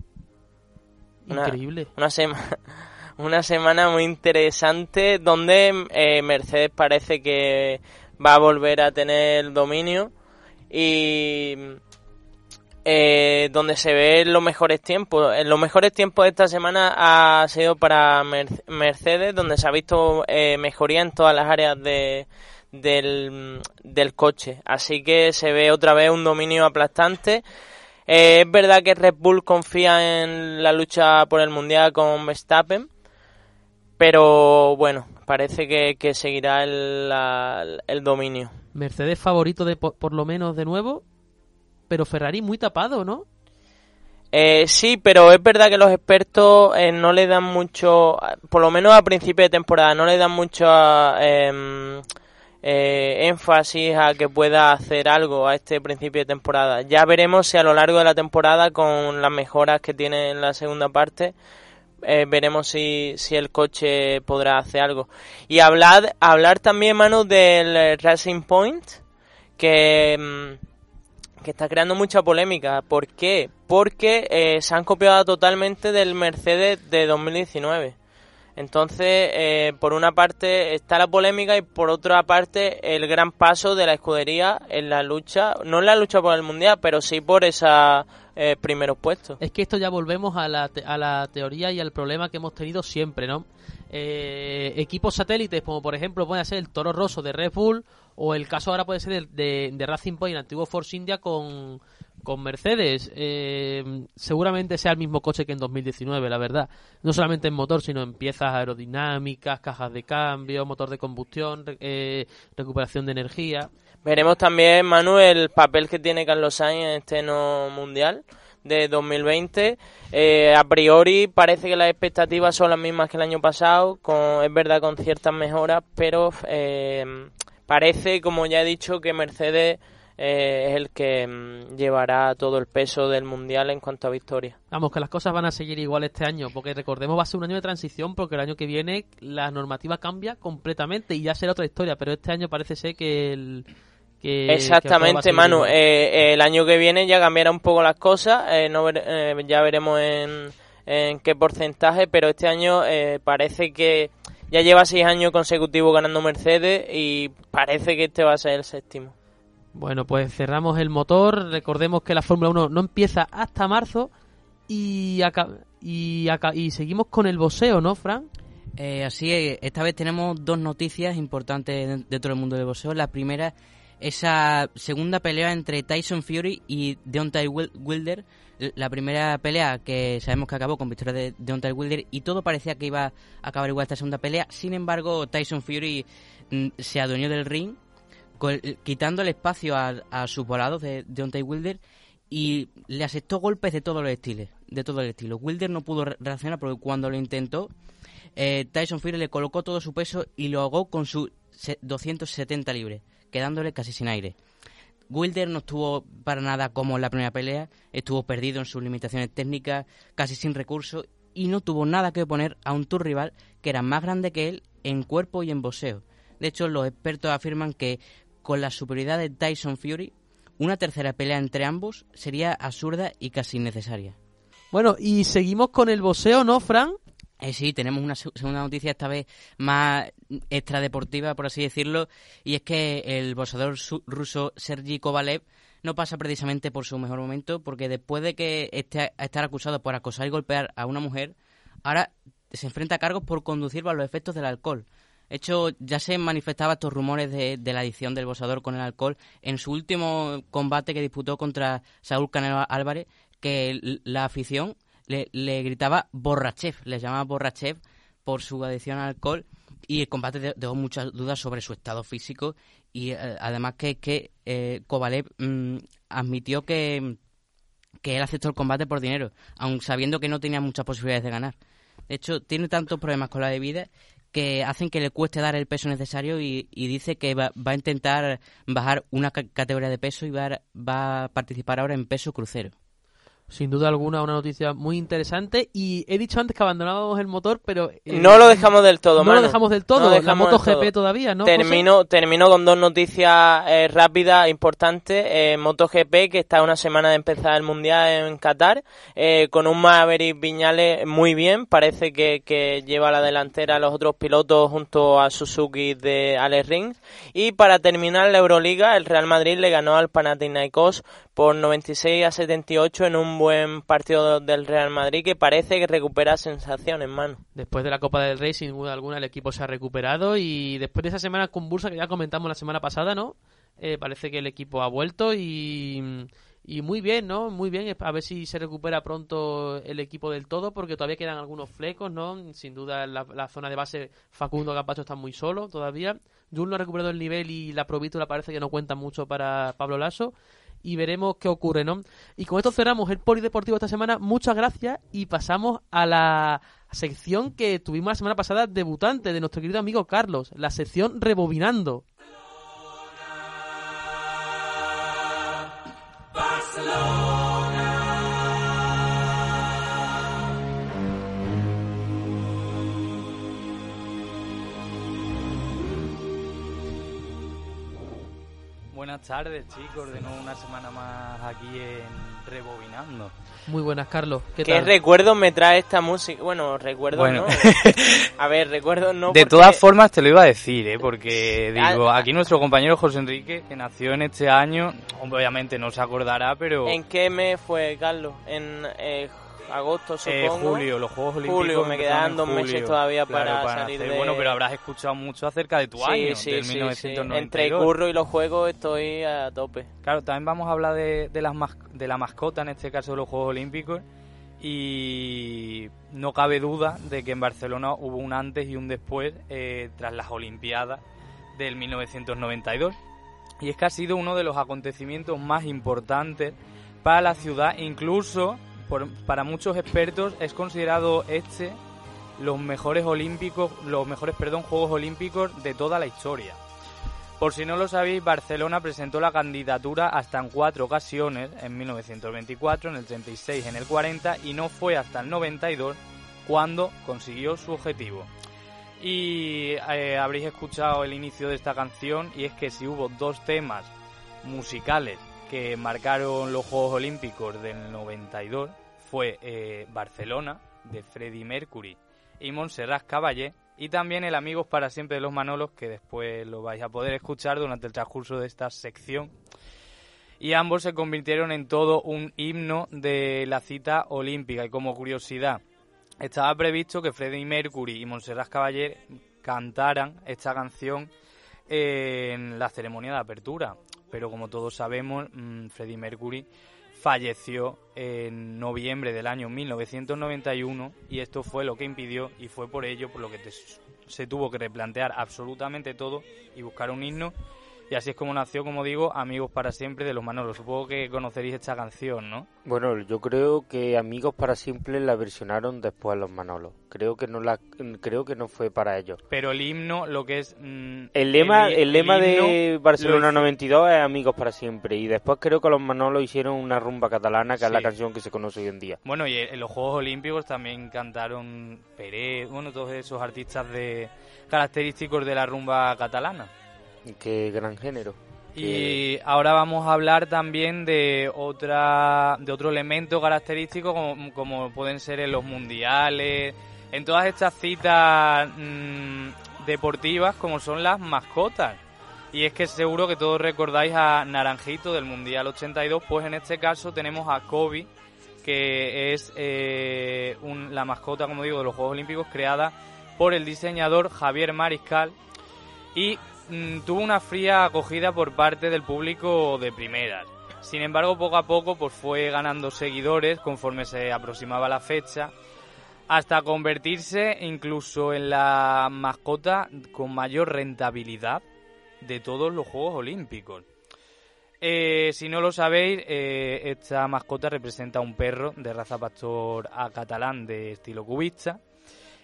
Una- Increíble. Una, sema- una semana muy interesante donde eh, Mercedes parece que va a volver a tener dominio y eh, donde se ven los mejores tiempos. En los mejores tiempos de esta semana ha sido para Mer- Mercedes, donde se ha visto eh, mejoría en todas las áreas de, del, del coche. Así que se ve otra vez un dominio aplastante. Eh, es verdad que Red Bull confía en la lucha por el Mundial con Verstappen, pero bueno, parece que, que seguirá el, la- el dominio. Mercedes favorito de por, por lo menos de nuevo, pero Ferrari muy tapado, ¿no? Eh, sí, pero es verdad que los expertos eh, no le dan mucho, por lo menos a principio de temporada, no le dan mucho em, eh, énfasis a que pueda hacer algo a este principio de temporada. Ya veremos si a lo largo de la temporada, con las mejoras que tiene en la segunda parte, eh, veremos si, si el coche podrá hacer algo. Y hablar, hablar también, Manu, del Racing Point, que... mm, que está creando mucha polémica. ¿Por qué? Porque eh, se han copiado totalmente del Mercedes de 2019. Entonces, eh, por una parte está la polémica y por otra parte el gran paso de la escudería en la lucha, no en la lucha por el mundial, pero sí por esos eh, primeros puestos. Es que esto ya volvemos a la, te- a la teoría y al problema que hemos tenido siempre, ¿no? Eh, equipos satélites, como por ejemplo puede ser el Toro Rosso de Red Bull, o el caso ahora puede ser el de, de Racing Point, antiguo Force India, con, con Mercedes. Eh, seguramente sea el mismo coche que en 2019, la verdad. No solamente en motor, sino en piezas aerodinámicas, cajas de cambio, motor de combustión, eh, recuperación de energía. Veremos también, Manuel, el papel que tiene Carlos Sainz en este no mundial de 2020. Eh, a priori parece que las expectativas son las mismas que el año pasado, con, es verdad con ciertas mejoras, pero eh, parece, como ya he dicho, que Mercedes eh, es el que mm, llevará todo el peso del mundial en cuanto a victoria. Vamos, que las cosas van a seguir igual este año, porque recordemos va a ser un año de transición, porque el año que viene la normativa cambia completamente y ya será otra historia, pero este año parece ser que el... Que, que Exactamente, seguir Manu. Eh, el año que viene ya cambiará un poco las cosas. eh, no ver- eh, ya veremos en, en qué porcentaje, pero este año eh, parece que ya lleva seis años consecutivos ganando Mercedes y parece que este va a ser el séptimo. Bueno, pues cerramos el motor. Recordemos que la Fórmula 1 no empieza hasta marzo y, aca- y, aca- y seguimos con el boxeo, ¿no, Fran? Eh, así es, esta vez tenemos dos noticias importantes den- dentro del mundo del boxeo. La primera, esa segunda pelea entre Tyson Fury y Deontay Wil- Wilder. La primera pelea que sabemos que acabó con victoria de Deontay Wilder y todo parecía que iba a acabar igual esta segunda pelea. Sin embargo, Tyson Fury mm, se adueñó del ring, quitando el espacio a, sus volados de Deontay Wilder y le aceptó golpes de todos los estilos, de todo el estilo. Wilder no pudo re- reaccionar porque cuando lo intentó eh, Tyson Fury le colocó todo su peso y lo ahogó con sus se- 270 libres, quedándole casi sin aire. Wilder no estuvo para nada como en la primera pelea, estuvo perdido en sus limitaciones técnicas, casi sin recursos y no tuvo nada que oponer a un tour rival que era más grande que él en cuerpo y en boxeo. De hecho, los expertos afirman que con la superioridad de Tyson Fury, una tercera pelea entre ambos sería absurda y casi innecesaria. Bueno, y seguimos con el boxeo, ¿no, Fran? Eh, sí, tenemos una se- segunda noticia esta vez más extradeportiva, por así decirlo, y es que el boxeador ruso Sergi Kovalev no pasa precisamente por su mejor momento, porque después de que esté a estar acusado por acosar y golpear a una mujer, ahora se enfrenta a cargos por conducir bajo los efectos del alcohol. Hecho, ya se manifestaban estos rumores de, de la adicción del boxeador con el alcohol en su último combate que disputó contra Saúl Canelo Álvarez, que la afición le, gritaba Borrachev, le llamaba Borrachev por su adicción al alcohol y el combate de- dejó muchas dudas sobre su estado físico y eh, además que, que eh, Kovalev mm, admitió que, que él aceptó el combate por dinero, aun sabiendo que no tenía muchas posibilidades de ganar. De hecho, tiene tantos problemas con la bebida que hacen que le cueste dar el peso necesario y, dice que va, va a intentar bajar una ca- categoría de peso y va, va a participar ahora en peso crucero. Sin duda alguna, una noticia muy interesante. Y he dicho antes que abandonábamos el motor, pero. eh, No lo dejamos del todo, No lo dejamos del todo. No la MotoGP todo. todavía, ¿no? José? Termino, termino con dos noticias eh, rápidas, importantes. Eh, MotoGP, que está una semana de empezar el Mundial en Qatar, eh, con un Maverick Viñales muy bien. Parece que, que lleva la delantera a los otros pilotos junto a Suzuki de Alex Rins. Y para terminar la Euroliga, el Real Madrid le ganó al Panathinaikos por 96 a 78 en un buen partido del Real Madrid que parece que recupera sensaciones, mano. Después de la Copa del Rey, sin duda alguna, el equipo se ha recuperado y después de esa semana convulsa que ya comentamos la semana pasada, ¿no? Eh, parece que el equipo ha vuelto y, y muy bien, ¿no? Muy bien, a ver si se recupera pronto el equipo del todo porque todavía quedan algunos flecos, ¿no? Sin duda la, la zona de base Facundo Campacho está muy solo todavía. Jun no ha recuperado el nivel y la provítola parece que no cuenta mucho para Pablo Lasso y veremos qué ocurre, ¿no? Y con esto cerramos el polideportivo esta semana. Muchas gracias y pasamos a la sección que tuvimos la semana pasada debutante de nuestro querido amigo Carlos, la sección Rebobinando. Buenas tardes, chicos. De nuevo una semana más aquí en Rebobinando. Muy buenas, Carlos. ¿Qué, ¿Qué tal? recuerdos me trae esta música? Bueno, recuerdos Bueno. no. A ver, recuerdos no. de porque- todas formas, te lo iba a decir, ¿eh? Porque digo, aquí nuestro compañero José Enrique, que nació en este año, obviamente no se acordará, pero ¿En qué mes fue, Carlos? En eh, agosto, eh, supongo. julio, los Juegos Olímpicos. Julio, me quedan dos meses todavía claro, para salir hacer- de- Bueno, pero habrás escuchado mucho acerca de tu Sí, año, sí, del sí, sí. 1992. Entre el curro y los juegos estoy a tope. Claro, también vamos a hablar de, de las mas- de la mascota, en este caso de los Juegos Olímpicos. Y no cabe duda de que en Barcelona hubo un antes y un después eh, tras las Olimpiadas del 1992. Y es que ha sido uno de los acontecimientos más importantes para la ciudad, incluso por- para muchos expertos es considerado este los mejores olímpicos, los mejores, perdón, Juegos Olímpicos de toda la historia. Por si no lo sabéis, Barcelona presentó la candidatura hasta en cuatro ocasiones, en 1924, en el 36, en el 40 y no fue hasta el 92 cuando consiguió su objetivo. Y eh, habréis escuchado el inicio de esta canción y es que si hubo dos temas musicales que marcaron los Juegos Olímpicos del 92 fue eh, Barcelona de Freddie Mercury y Montserrat Caballé y también el Amigos para siempre de los Manolos que después lo vais a poder escuchar durante el transcurso de esta sección. Y ambos se convirtieron en todo un himno de la cita olímpica. Y como curiosidad estaba previsto que Freddie Mercury y Montserrat Caballé cantaran esta canción en la ceremonia de apertura. Pero como todos sabemos mm, Freddie Mercury falleció en noviembre del año 1991 y esto fue lo que impidió y fue por ello por lo que se tuvo que replantear absolutamente todo y buscar un himno y así es como nació, como digo, Amigos para siempre de los Manolos. Supongo que conoceréis esta canción, ¿no? Bueno, yo creo que Amigos para siempre la versionaron después los Manolos. Creo que no la creo que no fue para ellos. Pero el himno, lo que es... mm, El lema, el lema de lo Barcelona hizo- 92 es Amigos para siempre y después creo que los Manolos hicieron una rumba catalana que es la canción que se conoce hoy en día. Bueno, y en los Juegos Olímpicos también cantaron Pérez, bueno, todos esos artistas de característicos de la rumba catalana. Qué gran género. Y ahora vamos a hablar también de otra de otro elemento característico como, como pueden ser en los mundiales, en todas estas citas mm, deportivas como son las mascotas. Y es que seguro que todos recordáis a Naranjito del Mundial 82, pues en este caso tenemos a Kobe, que es eh, un- la mascota, como digo, de los Juegos Olímpicos creada por el diseñador Javier Mariscal y mm, tuvo una fría acogida por parte del público de primeras. Sin embargo, poco a poco pues fue ganando seguidores conforme se aproximaba la fecha, hasta convertirse incluso en la mascota con mayor rentabilidad de todos los Juegos Olímpicos. Eh, si no lo sabéis, eh, esta mascota representa a un perro de raza pastor a catalán de estilo cubista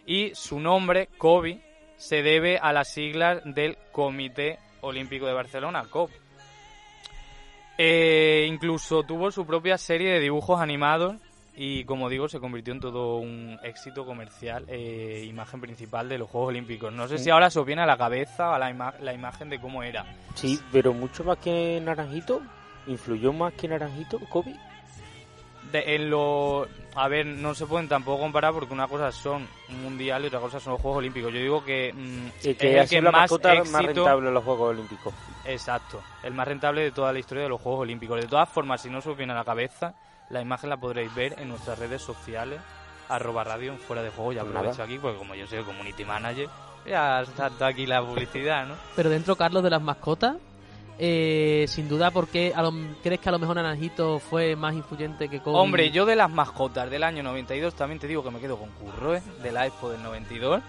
y su nombre, Kobe, se debe a las siglas del Comité Olímpico de Barcelona, COP. Eh, incluso tuvo su propia serie de dibujos animados y, como digo, se convirtió en todo un éxito comercial, eh, imagen principal de los Juegos Olímpicos. No sé si ahora se os viene a la cabeza la, ima- la imagen de cómo era. Sí, pero mucho más que Naranjito. ¿Influyó más que Naranjito, Kobe? De- en lo, a ver, no se pueden tampoco comparar porque una cosa son un mundial y otra cosa son los Juegos Olímpicos. Yo digo que, mm, Y es que el que la más mascota más éxito- rentable en los Juegos Olímpicos. Exacto, el más rentable de toda la historia de los Juegos Olímpicos. De todas formas, si no se os viene a la cabeza, la imagen la podréis ver en nuestras redes sociales, arroba radio en fuera de juego. Ya Nada. aprovecho aquí, porque como yo soy community manager, ya salta aquí la publicidad, ¿no? Pero dentro, Carlos, de las mascotas, eh, sin duda, porque a lo- ¿crees que a lo mejor Naranjito fue más influyente que Kobe? Hombre, yo de las mascotas del año 92 también te digo que me quedo con Curro, ¿eh? De la Expo del 92.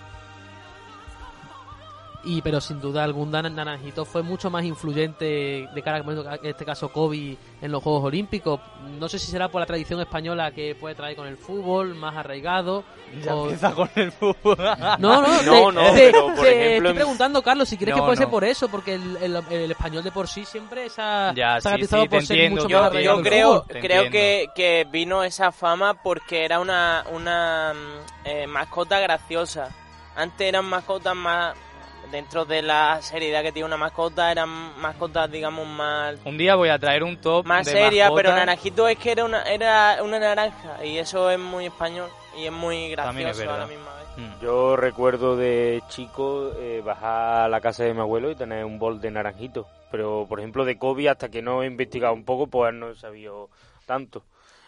Y, pero sin duda alguna, Naranjito fue mucho más influyente de cara, bueno, en este caso, Kobe en los Juegos Olímpicos. No sé si será por la tradición española que puede traer con el fútbol, más arraigado. Ya o- empieza con el fútbol. No, no, No, te- no, te- pero, por te ejemplo, estoy preguntando, Carlos, si crees que No, puede ser no. por eso, porque el, el- el español de por sí siempre se ha, Ya, ha sí, sí, por ser entiendo, mucho te más Yo, arraigado yo creo, creo que, que vino esa fama porque era una, una eh, mascota graciosa. Antes eran mascotas más... Dentro de la seriedad que tiene una mascota, eran mascotas, digamos, más, Un día voy a traer un top más de seria, pero. Naranjito es que era una, era una naranja y eso es muy español y es muy También es gracioso a la verdad. misma vez. Mm. Yo recuerdo de chico eh, bajar a la casa de mi abuelo y tener un bol de naranjito. Pero, por ejemplo, de Kobe, hasta que no he investigado un poco, pues no he sabido tanto.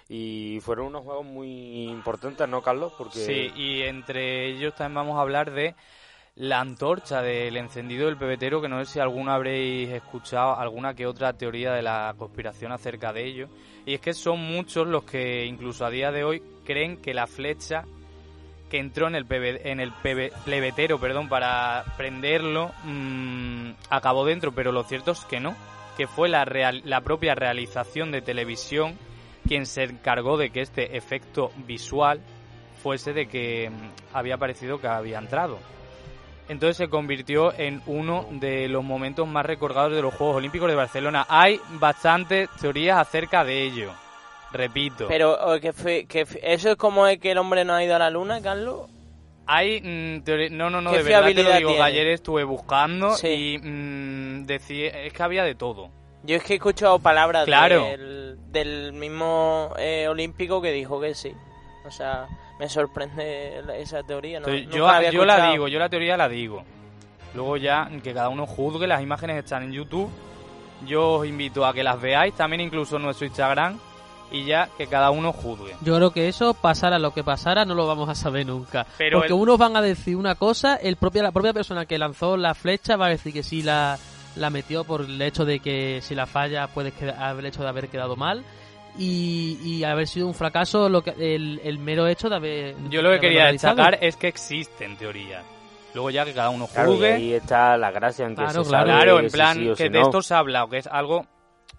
Y fueron unos juegos muy importantes, ¿no, Carlos? Porque Sí, y entre ellos también vamos a hablar de la antorcha del encendido del pebetero, que no sé si alguna habréis escuchado alguna que otra teoría de la conspiración acerca de ello. Y es que son muchos los que incluso a día de hoy creen que la flecha que entró en el, pebe- en el pebe- plebetero perdón, para prenderlo mm, acabó dentro, pero lo cierto es que no, que fue la, real- la propia realización de televisión quien se encargó de que este efecto visual fuese de que mm, había parecido que había entrado. Entonces se convirtió en uno de los momentos más recordados de los Juegos Olímpicos de Barcelona. Hay bastantes teorías acerca de ello. Repito. Pero que fue, que fue- eso es como es que el hombre no ha ido a la luna, Carlos. Hay mm, no, no, no, ¿Qué de verdad te lo digo, tiene? ayer estuve buscando Sí. y mm, decía, es que había de todo. Yo es que he escuchado palabras Claro. del, del mismo eh, olímpico que dijo que sí. O sea, me sorprende esa teoría. ¿no? Entonces, yo la había yo la digo, yo la teoría la digo. Luego ya que cada uno juzgue, las imágenes están en YouTube. Yo os invito a que las veáis, también incluso en nuestro Instagram, y ya que cada uno juzgue. Yo creo que eso, pasara lo que pasara, no lo vamos a saber nunca. Pero Porque el- unos van a decir una cosa, el propia, la propia persona que lanzó la flecha va a decir que sí la, la metió por el hecho de que si la falla puede haber hecho de haber quedado mal. Y, y haber sido un fracaso lo que, el, el mero hecho de haber. Yo lo que quería realizado. destacar es que existen teorías. Luego ya que cada uno Claro, y juzgue. ahí está la gracia en que Claro, se claro. sabe Claro, en si plan sí que si de no. esto se ha hablado, que es algo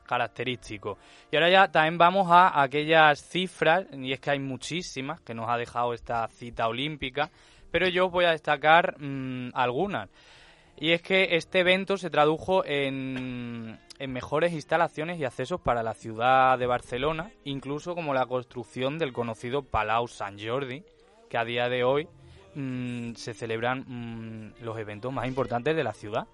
característico. Y ahora ya también vamos a aquellas cifras, y es que hay muchísimas que nos ha dejado esta cita olímpica, pero yo os voy a destacar mm, algunas. Y es que este evento se tradujo en, mejores instalaciones y accesos para la ciudad de Barcelona, incluso como la construcción del conocido Palau Sant Jordi, que a día de hoy mm, se celebran mm, los eventos más importantes de la ciudad.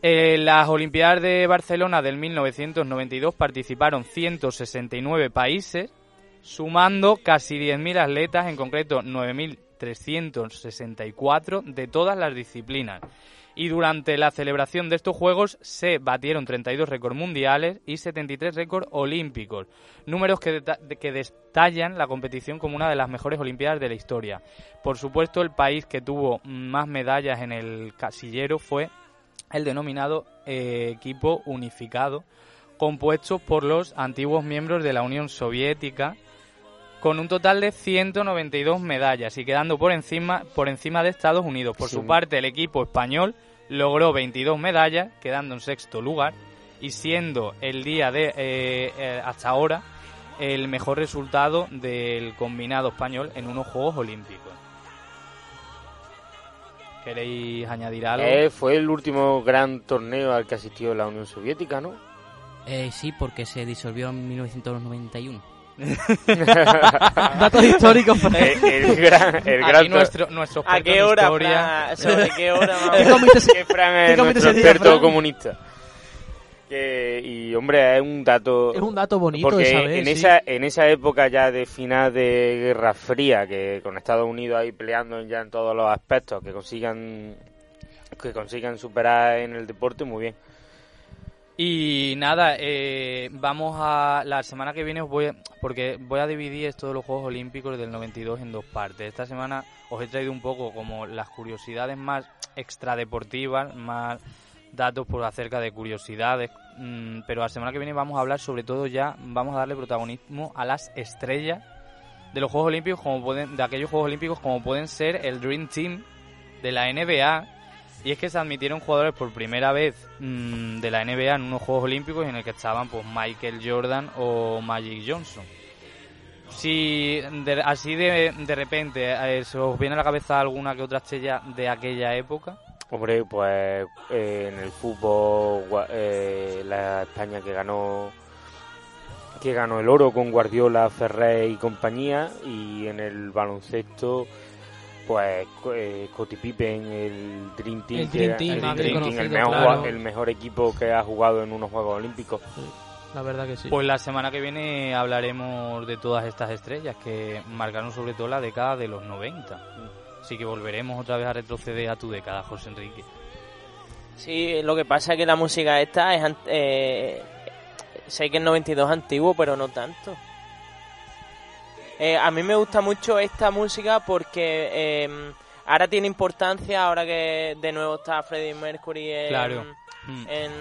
En las Olimpiadas de Barcelona del 1992 participaron 169 países, sumando casi 10.000 atletas, en concreto 9.364 de todas las disciplinas. Y durante la celebración de estos Juegos se batieron 32 récords mundiales y 73 récords olímpicos, números que, que destallan la competición como una de las mejores Olimpiadas de la historia. Por supuesto, el país que tuvo más medallas en el casillero fue el denominado eh, equipo unificado, compuesto por los antiguos miembros de la Unión Soviética, con un total de 192 medallas y quedando por encima, por encima de Estados Unidos. Por Sí. su parte, el equipo español logró 22 medallas, quedando en sexto lugar y siendo el día de eh, eh, hasta ahora el mejor resultado del combinado español en unos Juegos Olímpicos. ¿Queréis añadir algo? Eh, fue el último gran torneo al que asistió la Unión Soviética, ¿no? Eh, sí, porque se disolvió en 1991. Datos históricos. Eh, el gran, el Aquí gran nuestro, nuestro ¿A qué hora, historia. Fran? ¿Sobre qué hora? que Fran ¿Qué es nuestro experto Fran? comunista. Que, y hombre, es un dato. Es un dato bonito porque de saber. en sí. esa en esa época ya de final de Guerra Fría, que con Estados Unidos ahí peleando ya en todos los aspectos, que consigan que consigan superar en el deporte, muy bien. Y nada, eh, vamos a la semana que viene os voy a, porque voy a dividir esto de los Juegos Olímpicos del 92 en dos partes. Esta semana os he traído un poco como las curiosidades más extradeportivas, más datos por acerca de curiosidades, mm, pero la semana que viene vamos a hablar sobre todo ya vamos a darle protagonismo a las estrellas de los Juegos Olímpicos como pueden de aquellos Juegos Olímpicos como pueden ser el Dream Team de la NBA y es que se admitieron jugadores por primera vez mm, de la NBA en unos Juegos Olímpicos en el que estaban pues Michael Jordan o Magic Johnson. Si así de, de repente eh, se os viene a la cabeza alguna que otra estrella de aquella época, Hombre, pues eh, en el fútbol eh, la España que ganó que ganó el oro con Guardiola, Ferrer y compañía y en el baloncesto pues eh, Scottie Pippen, el Dream Team, El que Dream era- Team, el, más Dream bien Team, el conocido, mejor, claro. el mejor equipo que ha jugado en unos Juegos Olímpicos. La verdad que sí. pues la semana que viene hablaremos de todas estas estrellas que marcaron sobre todo la década de los 90. Así que volveremos otra vez a retroceder a tu década, José Enrique. Sí, lo que pasa es que la música esta es... Eh, sé que el 92 es antiguo, pero no tanto. Eh, a mí me gusta mucho esta música porque eh, ahora tiene importancia, ahora que de nuevo está Freddie Mercury en, Claro. Mm. en,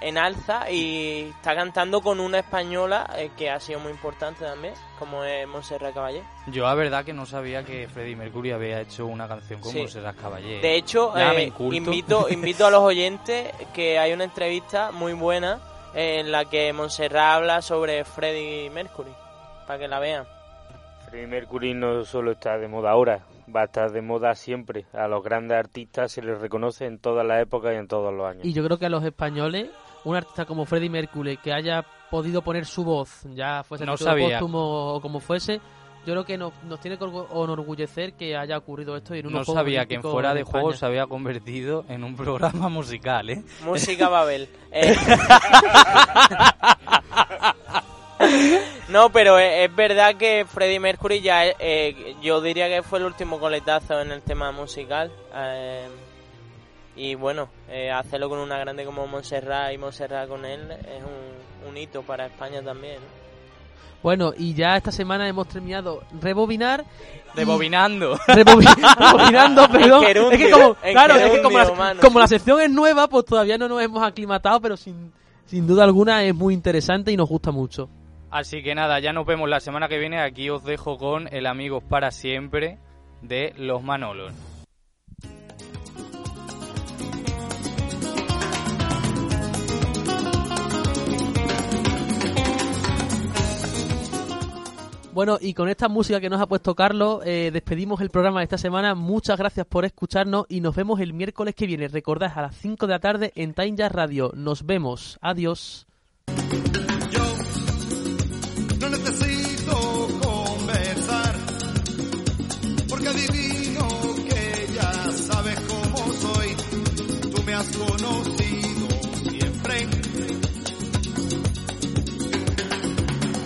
en alza y está cantando con una española eh, que ha sido muy importante también, como es Montserrat Caballé. Yo la verdad que no sabía que Freddie Mercury había hecho una canción con Sí. Montserrat Caballé. De hecho, eh, invito, invito a los oyentes que hay una entrevista muy buena eh, en la que Montserrat habla sobre Freddie Mercury, para que la vean. Freddie Mercury no solo está de moda ahora, va a estar de moda siempre. A los grandes artistas se les reconoce en todas las épocas y en todos los años. Y yo creo que a los españoles, un artista como Freddie Mercury que haya podido poner su voz, ya fuese No póstumo o como fuese, yo creo que nos, nos tiene que orgu- enorgullecer que haya ocurrido esto y en No sabía que en fuera de España. juego se había convertido en un programa musical, ¿eh? Música Babel. Eh, no, pero es, es verdad que Freddie Mercury ya, eh, eh, yo diría que fue el último coletazo en el tema musical. eh, y bueno, eh, hacerlo con una grande como Montserrat y Montserrat con él es un, un hito para España también. ¿no? Bueno, y ya esta semana hemos terminado rebobinar. Rebobinando. Rebobi- rebobinando, perdón. Es que como, claro, es que como la, como la sección es nueva, pues todavía no nos hemos aclimatado, pero sin, sin duda alguna es muy interesante y nos gusta mucho. Así que nada, ya nos vemos la semana que viene. Aquí os dejo con el Amigos para siempre de los Manolos. Bueno, y con esta música que nos ha puesto Carlos, eh, despedimos el programa de esta semana. Muchas gracias por escucharnos y nos vemos el miércoles que viene. Recordad a las 5 de la tarde en Time Jazz Radio. Nos vemos. Adiós. Has conocido siempre.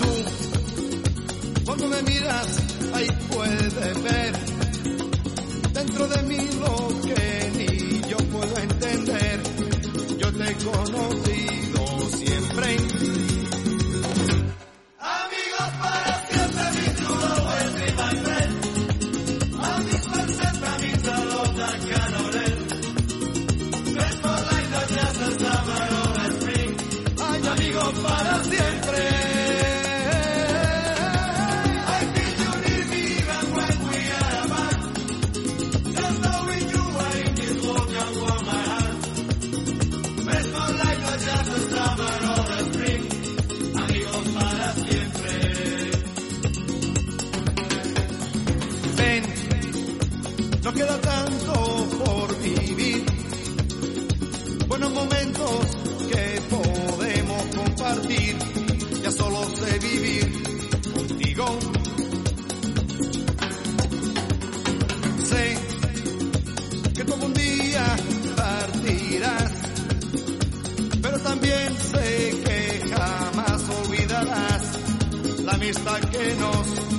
Tú, cuando me miras, ahí puedes ver dentro de mí solo sé vivir contigo. Sé que tú un día partirás, pero también sé que jamás olvidarás la amistad que nos